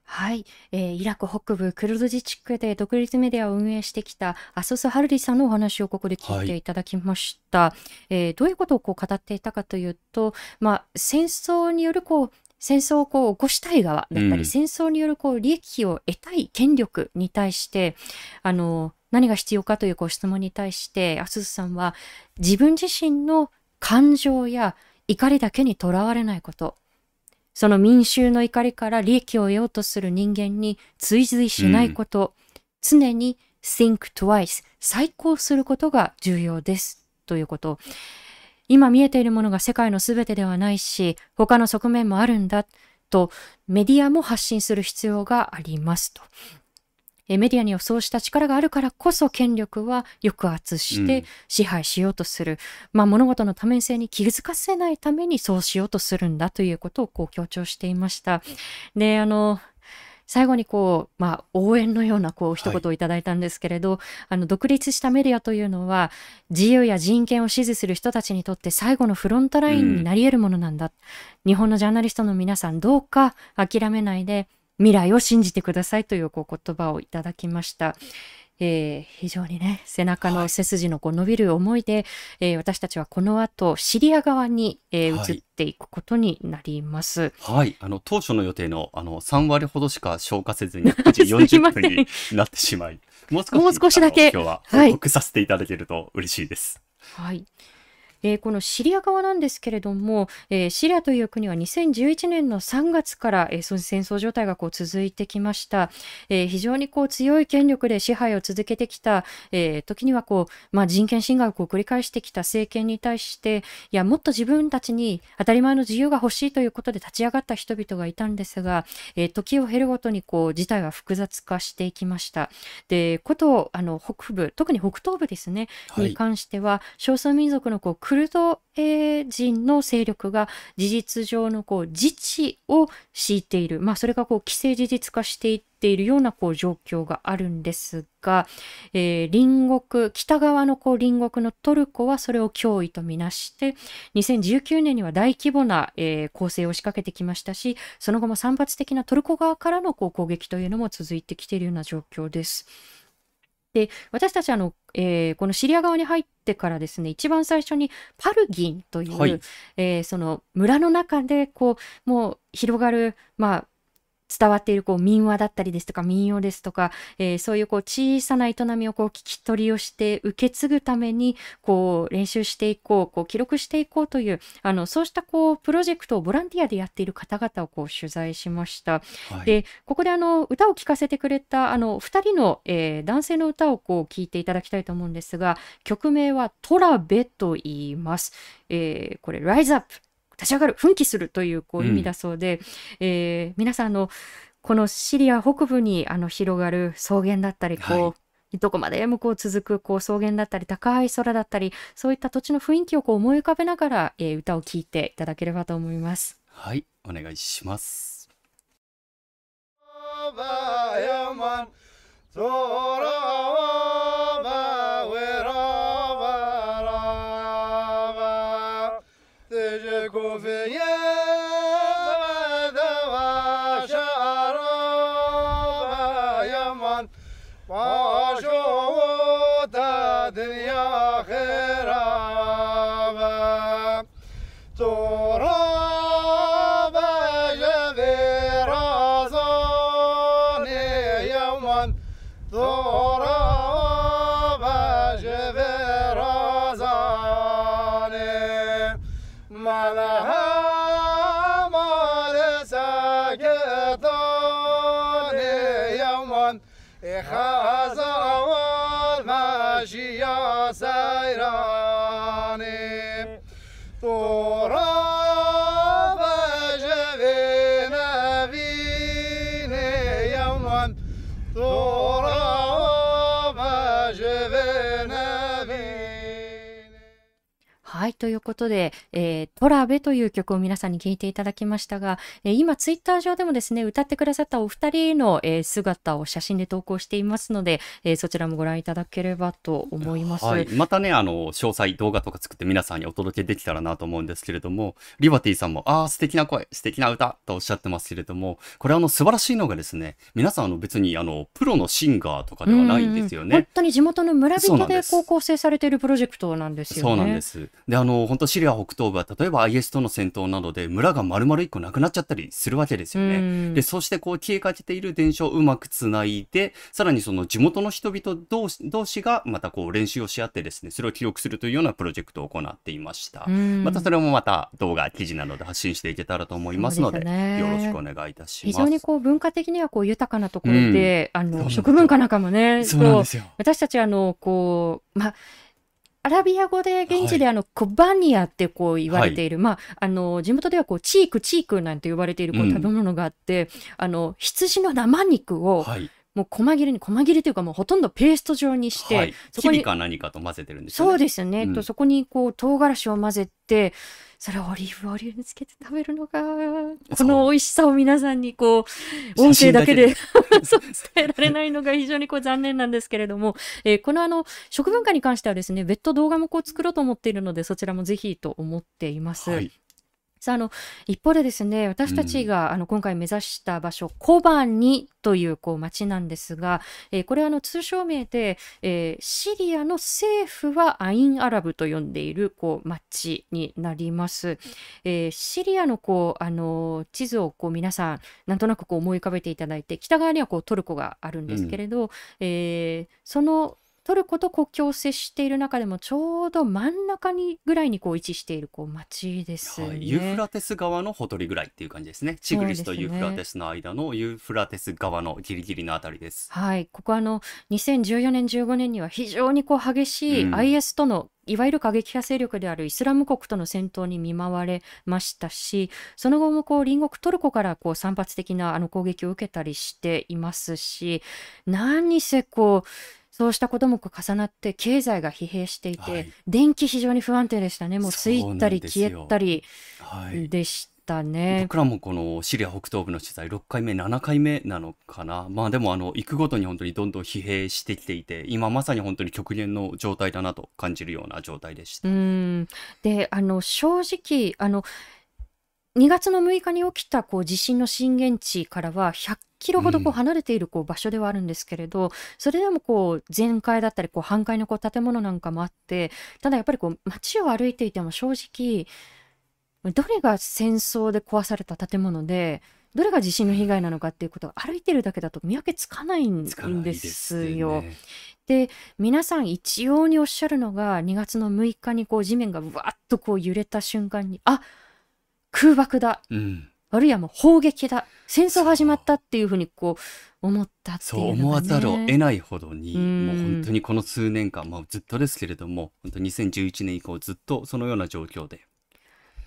[SPEAKER 1] はい、えー、イラク北部クルド自治区で独立メディアを運営してきたアソス・ハルリさんのお話をここで聞いてい。ただきました。はい、えー、どういうことをこう語っていたかというと、まあ、戦争によるこう戦争をこう起こしたい側だったり、うん、戦争によるこう利益を得たい権力に対してあの何が必要かというこう質問に対してアススさんは自分自身の感情や怒りだけにとらわれないことその民衆の怒りから利益を得ようとする人間に追随しないこと、うん、常に think twice 再考することが重要ですということ。今見えているものが世界の全てではないし他の側面もあるんだとメディアも発信する必要がありますとメディアにはそうした力があるからこそ権力は抑圧して支配しようとする、うん、まあ、物事の多面性に気づかせないためにそうしようとするんだということをこう強調していました。であの最後にこう、まあ、応援のようなこう一言をいただいたんですけれど、はい、あの独立したメディアというのは自由や人権を支持する人たちにとって最後のフロントラインになり得るものなんだ、うん、日本のジャーナリストの皆さんどうか諦めないで未来を信じてくださいというこう言葉をいただきました。えー、非常にね背中の背筋のこう伸びる思いで、はい、えー、私たちはこの後シリア側に、えー、移っていくことになります。
[SPEAKER 2] はい、あの当初の予定のあの3割ほどしか消化せずに9時 (laughs) 40分になってしまい
[SPEAKER 1] もう少しもう少しだけ
[SPEAKER 2] 今日は報告させていただけると嬉しいです。
[SPEAKER 1] はい、えー、このシリア側なんですけれども、えー、シリアという国は2011年の3月から、えー、戦争状態がこう続いてきました、えー、非常にこう強い権力で支配を続けてきた、えー、時にはこう、まあ、人権侵害を繰り返してきた政権に対していやもっと自分たちに当たり前の自由が欲しいということで立ち上がった人々がいたんですが、えー、時を経るごとにこう事態は複雑化していきました。でことあの北部特に北東部ですね、はい、に関しては少数民族のこうクルド人の勢力が事実上のこう自治を敷いている、まあ、それがこう既成事実化していっているようなこう状況があるんですが、えー、隣国北側のこう隣国のトルコはそれを脅威とみなして2019年には大規模な、えー、攻勢を仕掛けてきましたしその後も散発的なトルコ側からのこう攻撃というのも続いてきているような状況です。で私たちあの、えー、このシリア側に入ってからですね一番最初にパルギンという、はい、えー、その村の中でこうもう広がる、まあ、伝わっているこう民話だったりですとか民謡ですとか、えー、そういうこう小さな営みをこう聞き取りをして受け継ぐためにこう練習していこうこう記録していこうというあのそうしたこうプロジェクトをボランティアでやっている方々をこう取材しました。はい、でここであの歌を聴かせてくれたあの2人の、えー、男性の歌をこう聞いていただきたいと思うんですが曲名は「トラベ」と言います。えー、これ「Rise Up」立ち上がる奮起するというこう意味だそうで、うん、えー、皆さんのこのシリア北部にあの広がる草原だったりこう、はい、どこまでもこう続くこう草原だったり高い空だったりそういった土地の雰囲気をこう思い浮かべながら、えー、歌を聴いていただければと思います。
[SPEAKER 2] はいお願いします。
[SPEAKER 1] sevene はい、ということで、えー、トラベという曲を皆さんに聴いていただきましたが、えー、今ツイッター上でもですね、歌ってくださったお二人の、えー、姿を写真で投稿していますので、えー、そちらもご覧いただければと思います。
[SPEAKER 2] はい、またね、あの、詳細動画とか作って皆さんにお届けできたらなと思うんですけれども、リバティさんも、ああ、素敵な声、素敵な歌とおっしゃってますけれども、これあの、素晴らしいのがですね、皆さんあの別にあの、プロのシンガーとかではないんですよね。
[SPEAKER 1] 本当に地元の村人で高校生されているプロジェクトなんですよね。
[SPEAKER 2] そうなんです。でで、あの、本当シリア北東部は、例えば IS との戦闘などで村が丸々一個なくなっちゃったりするわけですよね。で、そしてこう消えかけている電車をうまくつないで、さらにその地元の人々同士同士がまたこう練習をし合ってですね、それを記録するというようなプロジェクトを行っていました。またそれもまた動画、記事などで発信していけたらと思いますので、でね、よろしくお願いいたします。非
[SPEAKER 1] 常にこう文化的にはこう豊かなところで、うん、あの食文化なんかもね、
[SPEAKER 2] そうなんですよ。
[SPEAKER 1] 私たちあのこうまあアラビア語で現地であの、コバニアってこう言われている、はい、まあ、あの、地元ではこう、チーク、チークなんて呼ばれているこう食べ物があって、うん、あの、羊の生肉を、はいもう細切れに細切れというかもうほとんどペースト状にして、はい、
[SPEAKER 2] そこにか何かと混ぜてるんですよ
[SPEAKER 1] ね。そうですね。うん、とそこにこう唐辛子を混ぜてそれをオリーブオイルにつけて食べるのがこの美味しさを皆さんにこう音声だけで (laughs) 伝えられないのが非常にこう残念なんですけれども、えー、このあの食文化に関してはですね別途動画もこう作ろうと思っているのでそちらもぜひと思っています。はいさあ、あの、一方でですね、私たちが、うん、あの、今回目指した場所、コバニという、こう、町なんですが、えー、これは、あの、通称名で、えー、シリアの政府はアインアラブと呼んでいる、こう、町になります。えー、シリアの、こう、あの、地図を、こう、皆さん、なんとなく、こう、思い浮かべていただいて、北側には、こう、トルコがあるんですけれど、うん、えその、トルコと国境を接している中でもちょうど真ん中にぐらいにこう位置しているこう町ですね、はい、
[SPEAKER 2] ユーフラテス川のほとりぐらいっていう感じですね。チグリスとユーフラテスの間のユーフラテス川のギリギリのあたりです。
[SPEAKER 1] はいここあの2014年15年には非常にこう激しい IS との、いわゆる過激派勢力であるイスラム国との戦闘に見舞われましたし、その後もこう隣国トルコからこう散発的なあの攻撃を受けたりしていますし、何せこう、そうしたことも重なって経済が疲弊していて、はい、電気非常に不安定でしたね。もうついたり消えたりでしたね。
[SPEAKER 2] 僕らもこのシリア北東部の取材6回目7回目なのかな。まあでもあの行くごとに本当にどんどん疲弊してきていて、今まさに本当に極限の状態だなと感じるような状態でした。
[SPEAKER 1] うんであの正直あの2月の6日に起きたこう地震の震源地からは100キロほどこう離れているこう場所ではあるんですけれど、うん、それでもこう全壊だったりこう半壊のこう建物なんかもあってただやっぱりこう街を歩いていても正直どれが戦争で壊された建物でどれが地震の被害なのかっていうことを歩いてるだけだと見分けつかないんですよ。で、皆さん一様におっしゃるのが2月の6日にこう地面がわっとこう揺れた瞬間にあ空爆だ、うん、あるいはもう砲撃だ。戦争始まったっていうふうにこう思ったっていう、ね、
[SPEAKER 2] そう。思わざるを得ないほどに、もう本当にこの数年間、まあ、ずっとですけれども本当2011年以降ずっとそのような状況で。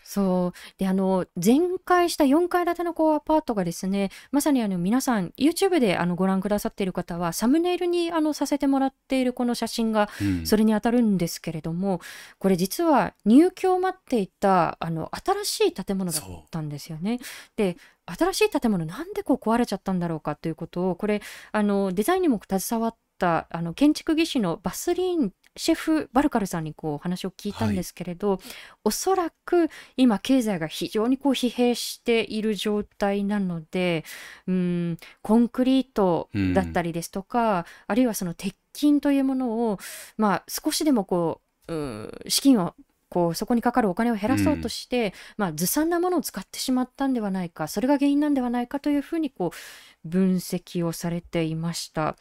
[SPEAKER 1] そうであの全壊した4階建てのこうアパートがですねまさにあの皆さん YouTube であのご覧くださっている方はサムネイルにあのさせてもらっているこの写真がそれに当たるんですけれども、うん、これ実は入居を待っていたあの新しい建物だったんですよね。で新しい建物なんでこう壊れちゃったんだろうかということをこれあのデザインにも携わったあの建築技師のバスリーンシェフ・バルカルさんにこうお話を聞いたんですけれど、はい、おそらく今経済が非常にこう疲弊している状態なのでうんコンクリートだったりですとか、うん、あるいはその鉄筋というものを、まあ、少しでもこうう資金をこうそこにかかるお金を減らそうとして、うん、まあ、ずさんなものを使ってしまったんではないかそれが原因なんではないかというふうにこう分析をされていました。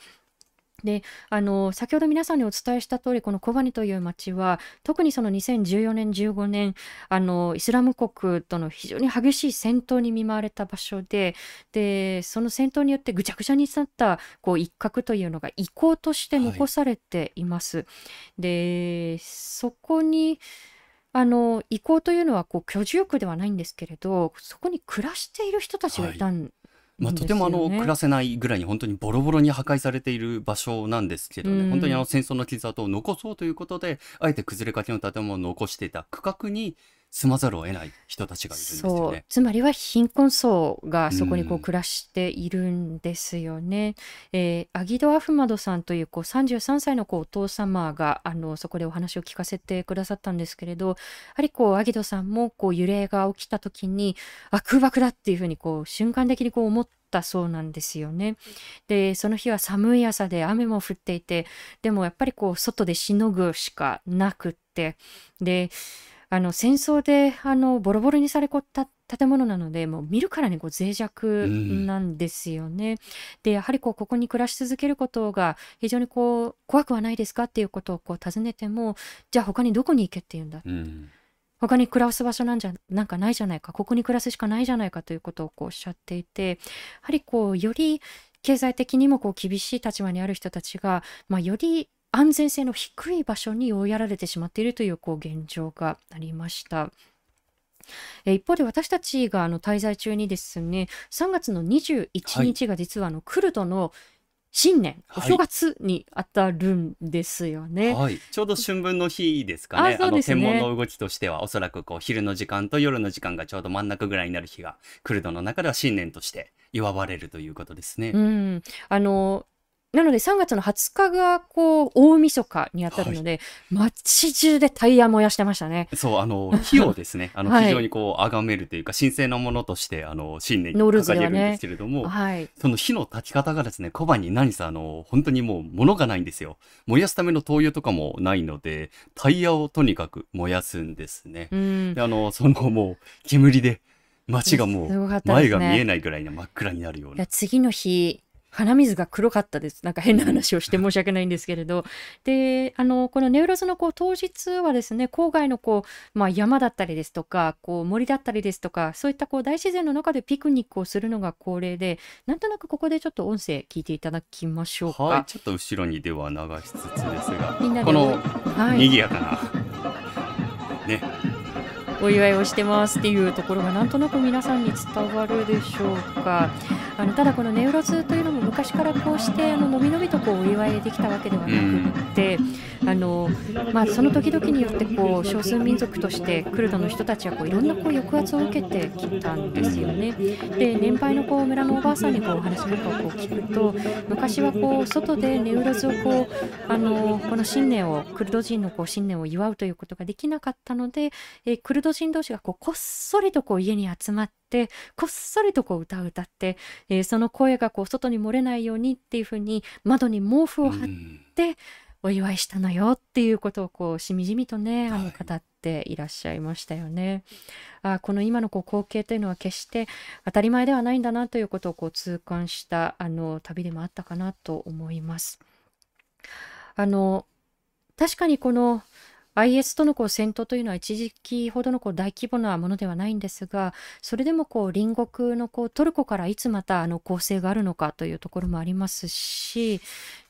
[SPEAKER 1] であの先ほど皆さんにお伝えした通りこのコバニという町は特にその2014年15年あのイスラム国との非常に激しい戦闘に見舞われた場所ででその戦闘によってぐちゃぐちゃになったこう一角というのが遺構として残されています。はい、でそこにあの遺構というのはこう居住区ではないんですけれどそこに暮らしている人たちがいたん
[SPEAKER 2] まあ、とてもあの暮らせないぐらいに本当にボロボロに破壊されている場所なんですけどね、うん、本当にあの戦争の傷跡を残そうということであえて崩れかけの建物を残していた区画に住まざるを得ない人たちがいるんですよね。
[SPEAKER 1] つまりは貧困層がそこにこう暮らしているんですよね。うん、えー、アギド・アフマドさんというこう33歳のこうお父様があのそこでお話を聞かせてくださったんですけれどやはりこうアギドさんもこう揺れが起きた時にあ空爆だっていうふうにこう瞬間的にこう思ったそうなんですよね。でその日は寒い朝で雨も降っていてでもやっぱりこう外でしのぐしかなくってであの戦争であのボロボロにされこった建物なのでもう見るからにこう脆弱なんですよね。うん、でやはりこうここに暮らし続けることが非常にこう怖くはないですかっていうことをこう尋ねてもじゃあ他にどこに行けって言うんだ、うん、他に暮らす場所なんじゃなんかないじゃないか。ここに暮らすしかないじゃないかということをこうおっしゃっていてやはりこうより経済的にもこう厳しい立場にある人たちが、まあ、より安全性の低い場所に追いやられてしまっているというこう現状がありました。一方で私たちがあの滞在中にですね3月の21日が実はあのクルドの新年、お正月に当たるんですよね。
[SPEAKER 2] はい、ちょうど春分の日ですかね。あ、ね、の天文の動きとしては、おそらくこう昼の時間と夜の時間がちょうど真ん中ぐらいになる日が、クルドの中では新年として祝われるということですね。
[SPEAKER 1] うん、あのなので3月の20日がこう大晦日にあたるので、はい、街中でタイヤ燃やしてましたね。
[SPEAKER 2] そう、あの、火をですね、(laughs) あの、非常にこう、崇めるというか、神聖なものとして、あの、新年に掲げるんですけれども、ねはい、その火の焚き方がですね、小判に何せあの、本当にもう物がないんですよ。燃やすための灯油とかもないので、タイヤをとにかく燃やすんですね。で、あの、そのもう、煙で、街がもう前が見えないぐらいの真っ暗になるような。
[SPEAKER 1] 次の日鼻水が黒かったです。なんか変な話をして申し訳ないんですけれど。で、あの、このネウロズのこう当日はですね、郊外のこう、まあ、山だったりですとか、こう森だったりですとか、そういったこう大自然の中でピクニックをするのが恒例で、なんとなくここでちょっと音声聞いていただきましょうか。
[SPEAKER 2] はい、ちょっと後ろにでは流しつつですが、この賑やかな、
[SPEAKER 1] はい、ね、お祝いをしてますっていうところがなんとなく皆さんに伝わるでしょうか。あのただこのネウロズというのも昔からこうしてあののびのびとこうお祝いできたわけではなくうん。まあ、その時々によってこう少数民族としてクルドの人たちはこういろんなこう抑圧を受けてきたんですよね。で年配のこう村のおばあさんにこうお話なんかをこう聞くと昔はこう外でネウロズをこうあのこの新年をクルド人のこう新年を祝うということができなかったので、え、クルド人同士がこうこっそりとこう家に集まってこっそりとこう歌を歌って、えー、その声がこう外に漏れないようにっていうふうに窓に毛布を張ってお祝いしたのよっていうことをこうしみじみとねあの語っていらっしゃいましたよね。はい、あこの今のこう光景というのは決して当たり前ではないんだなということをこう痛感したあの旅でもあったかなと思います。あの確かにこの IS とのこう戦闘というのは一時期ほどのこう大規模なものではないんですがそれでもこう隣国のこうトルコからいつまたあの攻勢があるのかというところもありますし、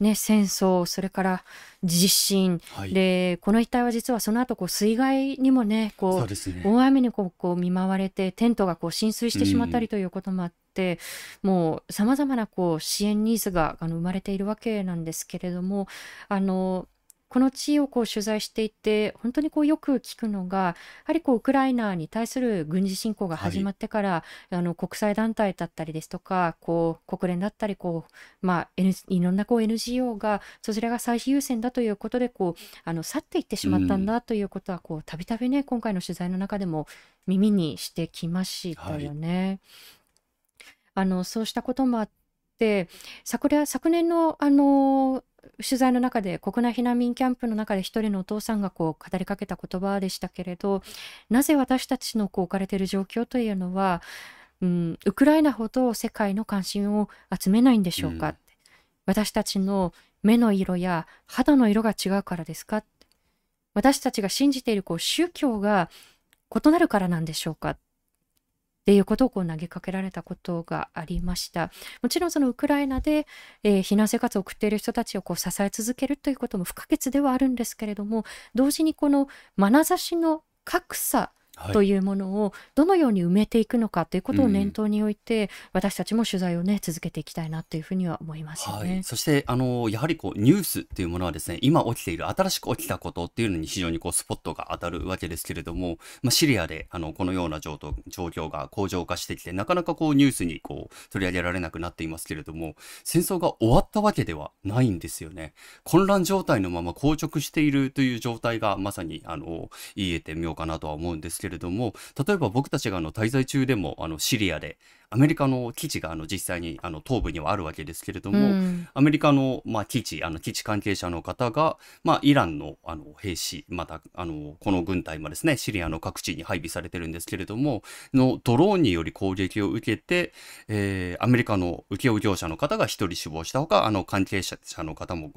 [SPEAKER 1] ね、戦争それから地震、はい、でこの一帯は実はその後こう水害にもねこう、ね、大雨にこうこう見舞われてテントがこう浸水してしまったりということもあって。もうさまざまなこう支援ニーズがあの生まれているわけなんですけれどもあのこの地をこう取材していて本当にこうよく聞くのがやはりこうウクライナに対する軍事侵攻が始まってから、はい、あの国際団体だったりですとかこう国連だったりこう、まあ N、いろんなこう NGO がそちらが最優先だということでこうあの去っていってしまったんだということはたびたびね今回の取材の中でも耳にしてきましたよね。はい、あのそうしたこともあって昨昨年のあの取材の中で国内避難民キャンプの中で一人のお父さんがこう語りかけた言葉でしたけれどなぜ私たちのこう置かれている状況というのは、うん、ウクライナほど世界の関心を集めないんでしょうか、うん、私たちの目の色や肌の色が違うからですか私たちが信じているこう宗教が異なるからなんでしょうかっていうことをこう投げかけられたことがありました。もちろんそのウクライナで、えー、避難生活を送っている人たちをこう支え続けるということも不可欠ではあるんですけれども同時にこの眼差しの格差というものをどのように埋めていくのかということを念頭に置いて、うん、私たちも取材をね続けていきたいなというふうには思いますよね。はい、
[SPEAKER 2] そしてあのやはりこうニュースっていうものはですね今起きている新しく起きたことっていうのに非常にこうスポットが当たるわけですけれども、まあ、シリアであのこのような状況が向上化してきてなかなかこうニュースにこう取り上げられなくなっていますけれども戦争が終わったわけではないんですよね。混乱状態のまま硬直しているという状態がまさにあの言えてみようかなとは思うんですけけれども例えば僕たちがあの滞在中でもあのシリアでアメリカの基地があの実際にあの東部にはあるわけですけれども、うん、アメリカの、まあ、基地あの基地関係者の方が、まあ、イランのあの兵士またあのこの軍隊もですねシリアの各地に配備されてるんですけれどものドローンにより攻撃を受けて、えー、アメリカの請負業者の方が1人死亡したほかあの関係者の方も、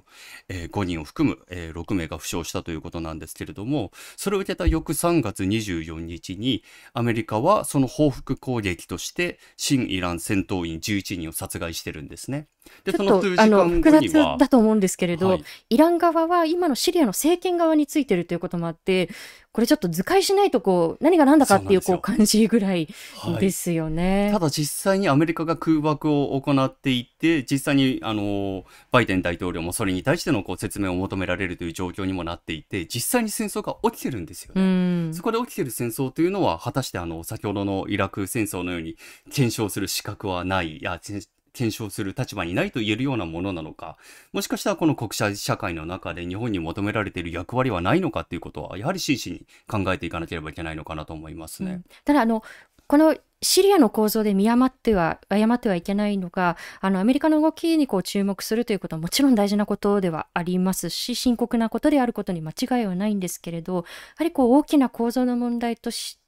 [SPEAKER 2] えー、5人を含む、えー、6名が負傷したということなんですけれどもそれを受けた翌3月24日にアメリカはその報復攻撃として新イラン戦闘員11人を殺害してるんですね。
[SPEAKER 1] で、その数時間後には。複雑だと思うんですけれど、はい、イラン側は今のシリアの政権側についてるということもあって、これちょっと図解しないとこう何が何だかっていうこう感じぐらいですよね、
[SPEAKER 2] はい、ただ実際にアメリカが空爆を行っていて実際にあのバイデン大統領もそれに対してのこう説明を求められるという状況にもなっていて実際に戦争が起きてるんですよね。そこで起きてる戦争というのは果たしてあの先ほどのイラク戦争のように検証する資格はないいや検証する立場にないと言えるようなものなのか、もしかしたらこの国際社会の中で日本に求められている役割はないのかということは、やはり真摯に考えていかなければいけないのかなと思いますね。うん、
[SPEAKER 1] ただあのこのシリアの構造で見誤っては、誤ってはいけないのが、あの、アメリカの動きにこう注目するということはもちろん大事なことではありますし、深刻なことであることに間違いはないんですけれど、やはりこう大きな構造の問題として、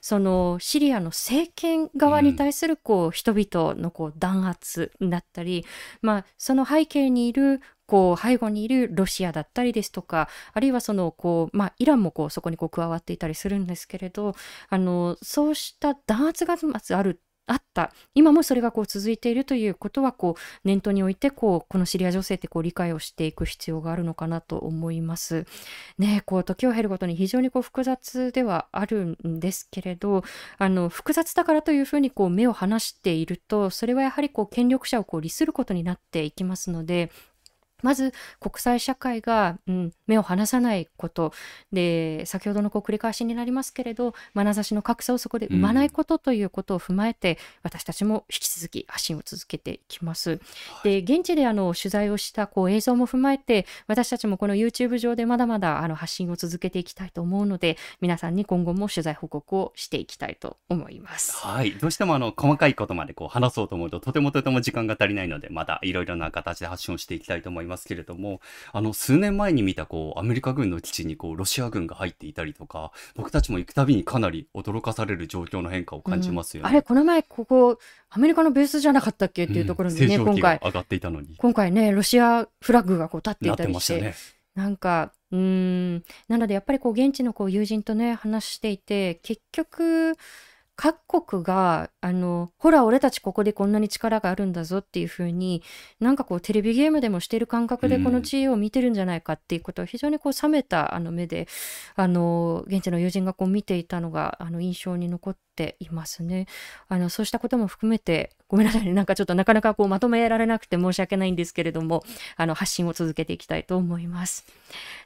[SPEAKER 1] そのシリアの政権側に対するこう、人々のこう弾圧だったり、まあ、その背景にいるこう背後にいるロシアだったりですとかあるいはそのこう、まあ、イランもこうそこにこう加わっていたりするんですけれどあのそうした弾圧がまずあるあった今もそれがこう続いているということはこう念頭においてこうこのシリア情勢ってこう理解をしていく必要があるのかなと思います。ねこう時を経るごとに非常にこう複雑ではあるんですけれどあの複雑だからというふうにこう目を離しているとそれはやはりこう権力者をこう利することになっていきますのでまず国際社会が、うん、目を離さないことで先ほどのこう繰り返しになりますけれど眼差しの格差をそこで生まないことということを踏まえて、うん、私たちも引き続き発信を続けていきます。で現地であの取材をしたこう映像も踏まえて私たちもこの YouTube 上でまだまだあの発信を続けていきたいと思うので皆さんに今後も取材報告をしていきたいと思います。
[SPEAKER 2] はいどうしてもあの細かいことまでこう話そうと思うととてもとても時間が足りないのでまたいろいろな形で発信をしていきたいと思います。ますけれども、あの、数年前に見た、こう、アメリカ軍の基地に、こう、ロシア軍が入っていたりとか、僕たちも行くたびにかなり驚かされる状況の変化を感じますよ
[SPEAKER 1] ね。うん、あれ、この前、ここ、アメリカのベースじゃなかったっけ？っていうところにね、うん、今回。
[SPEAKER 2] 上がっていたのに。
[SPEAKER 1] 今回ね、ロシアフラッグがこう立っていたりして。ね、なんか、うん、なのでやっぱりこう現地のこう友人とね、話していて、結局、各国が、あの、ほら、俺たちここでこんなに力があるんだぞっていうふうに、なんかこう、テレビゲームでもしてる感覚でこの地位を見てるんじゃないかっていうことを非常にこう、冷めたあの目で、あの、現地の友人がこう見ていたのが、あの、印象に残っていますね。あの、そうしたことも含めて、ごめんなさいね。なんかちょっとなかなかこう、まとめられなくて申し訳ないんですけれども、あの、発信を続けていきたいと思います。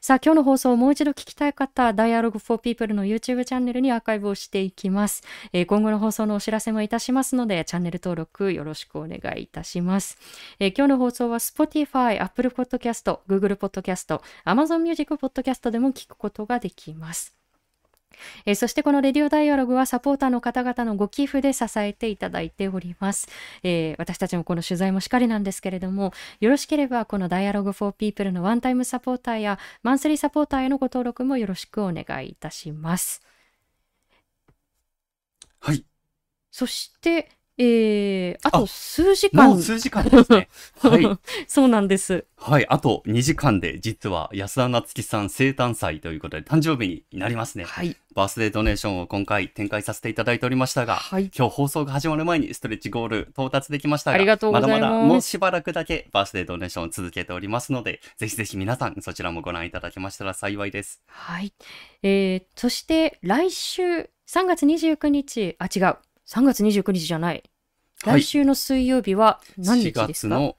[SPEAKER 1] さあ、今日の放送をもう一度聞きたい方、Dialogue for People の YouTube チャンネルにアーカイブをしていきます。えー、今後の放送のお知らせもいたしますので、チャンネル登録よろしくお願いいたします。えー、今日の放送は Spotify、Apple Podcast、Google Podcast、Amazon Music Podcast でも聞くことができます。えー、そしてこのレディオダイアログはサポーターの方々のご寄付で支えていただいております、えー、私たちもこの取材もしっかりなんですけれどもよろしければこのダイアログフォーピープルのワンタイムサポーターやマンスリーサポーターへのご登録もよろしくお願いいたします。
[SPEAKER 2] はい。
[SPEAKER 1] そしてえー、あと数時間。
[SPEAKER 2] もう数時間ですね。(laughs) はい。
[SPEAKER 1] そうなんです。
[SPEAKER 2] はい。あと2時間で、実は安田夏樹さん生誕祭ということで、誕生日になりますね。
[SPEAKER 1] はい。
[SPEAKER 2] バースデードネーションを今回展開させていただいておりましたが、はい、今日放送が始まる前にストレッチゴール到達できましたが、
[SPEAKER 1] ありがとうございます。まだまだ
[SPEAKER 2] もうしばらくだけバースデードネーションを続けておりますので、ぜひぜひ皆さんそちらもご覧いただけましたら幸いです。
[SPEAKER 1] はい。えー、そして来週3月29日、あ、違う。3月29日じゃない。来週の水曜日は何日ですか、
[SPEAKER 2] はい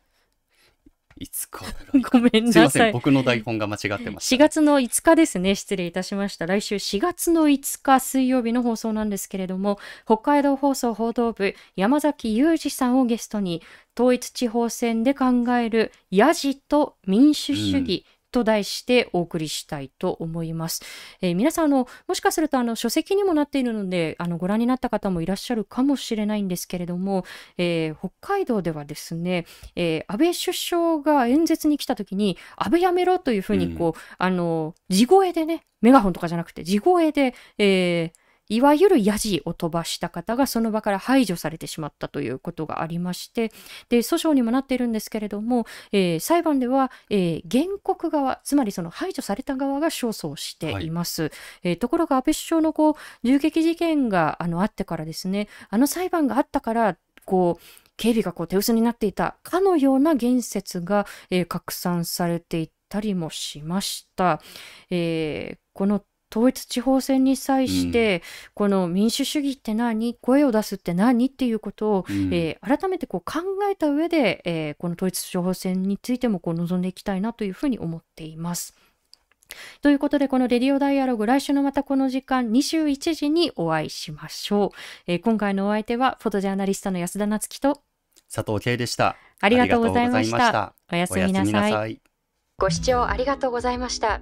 [SPEAKER 1] 5日 (laughs) ごめんなさい。
[SPEAKER 2] 僕の台本が間違ってま
[SPEAKER 1] し4月の5日ですね。失礼いたしました。来週4月の5日水曜日の放送なんですけれども、北海道放送報道部山崎裕二さんをゲストに、統一地方選で考えるヤジと民主主義、と題してお送りしたいと思います。えー、皆さんあの、もしかするとあの書籍にもなっているのであのご覧になった方もいらっしゃるかもしれないんですけれども、えー、北海道ではですね、えー、安倍首相が演説に来た時に安倍やめろというふうにこう、うん、あの地声でねメガホンとかじゃなくて地声で、えー、いわゆるヤジを飛ばした方がその場から排除されてしまったということがありまして、で、訴訟にもなっているんですけれども、えー、裁判では、えー、原告側、つまりその排除された側が勝訴をしています。はい、えー、ところが安倍首相のこう、銃撃事件があのあってからですね、あの裁判があったから、こう、警備がこう手薄になっていたかのような言説が、えー、拡散されていたりもしました。えー、この統一地方選に際して、この民主主義って何？声を出すって何？っていうことを、うん、えー、改めてこう考えた上で、えー、この統一地方選についてもこう臨んでいきたいなというふうに思っています。ということで、このレディオダイアログ、来週のまたこの時間21時にお会いしましょう。えー、今回のお相手は、フォトジャーナリストの安田夏樹と
[SPEAKER 2] 佐藤慶でした。
[SPEAKER 1] ありがとうございました。おやすみなさい。ご視聴ありがとうございました。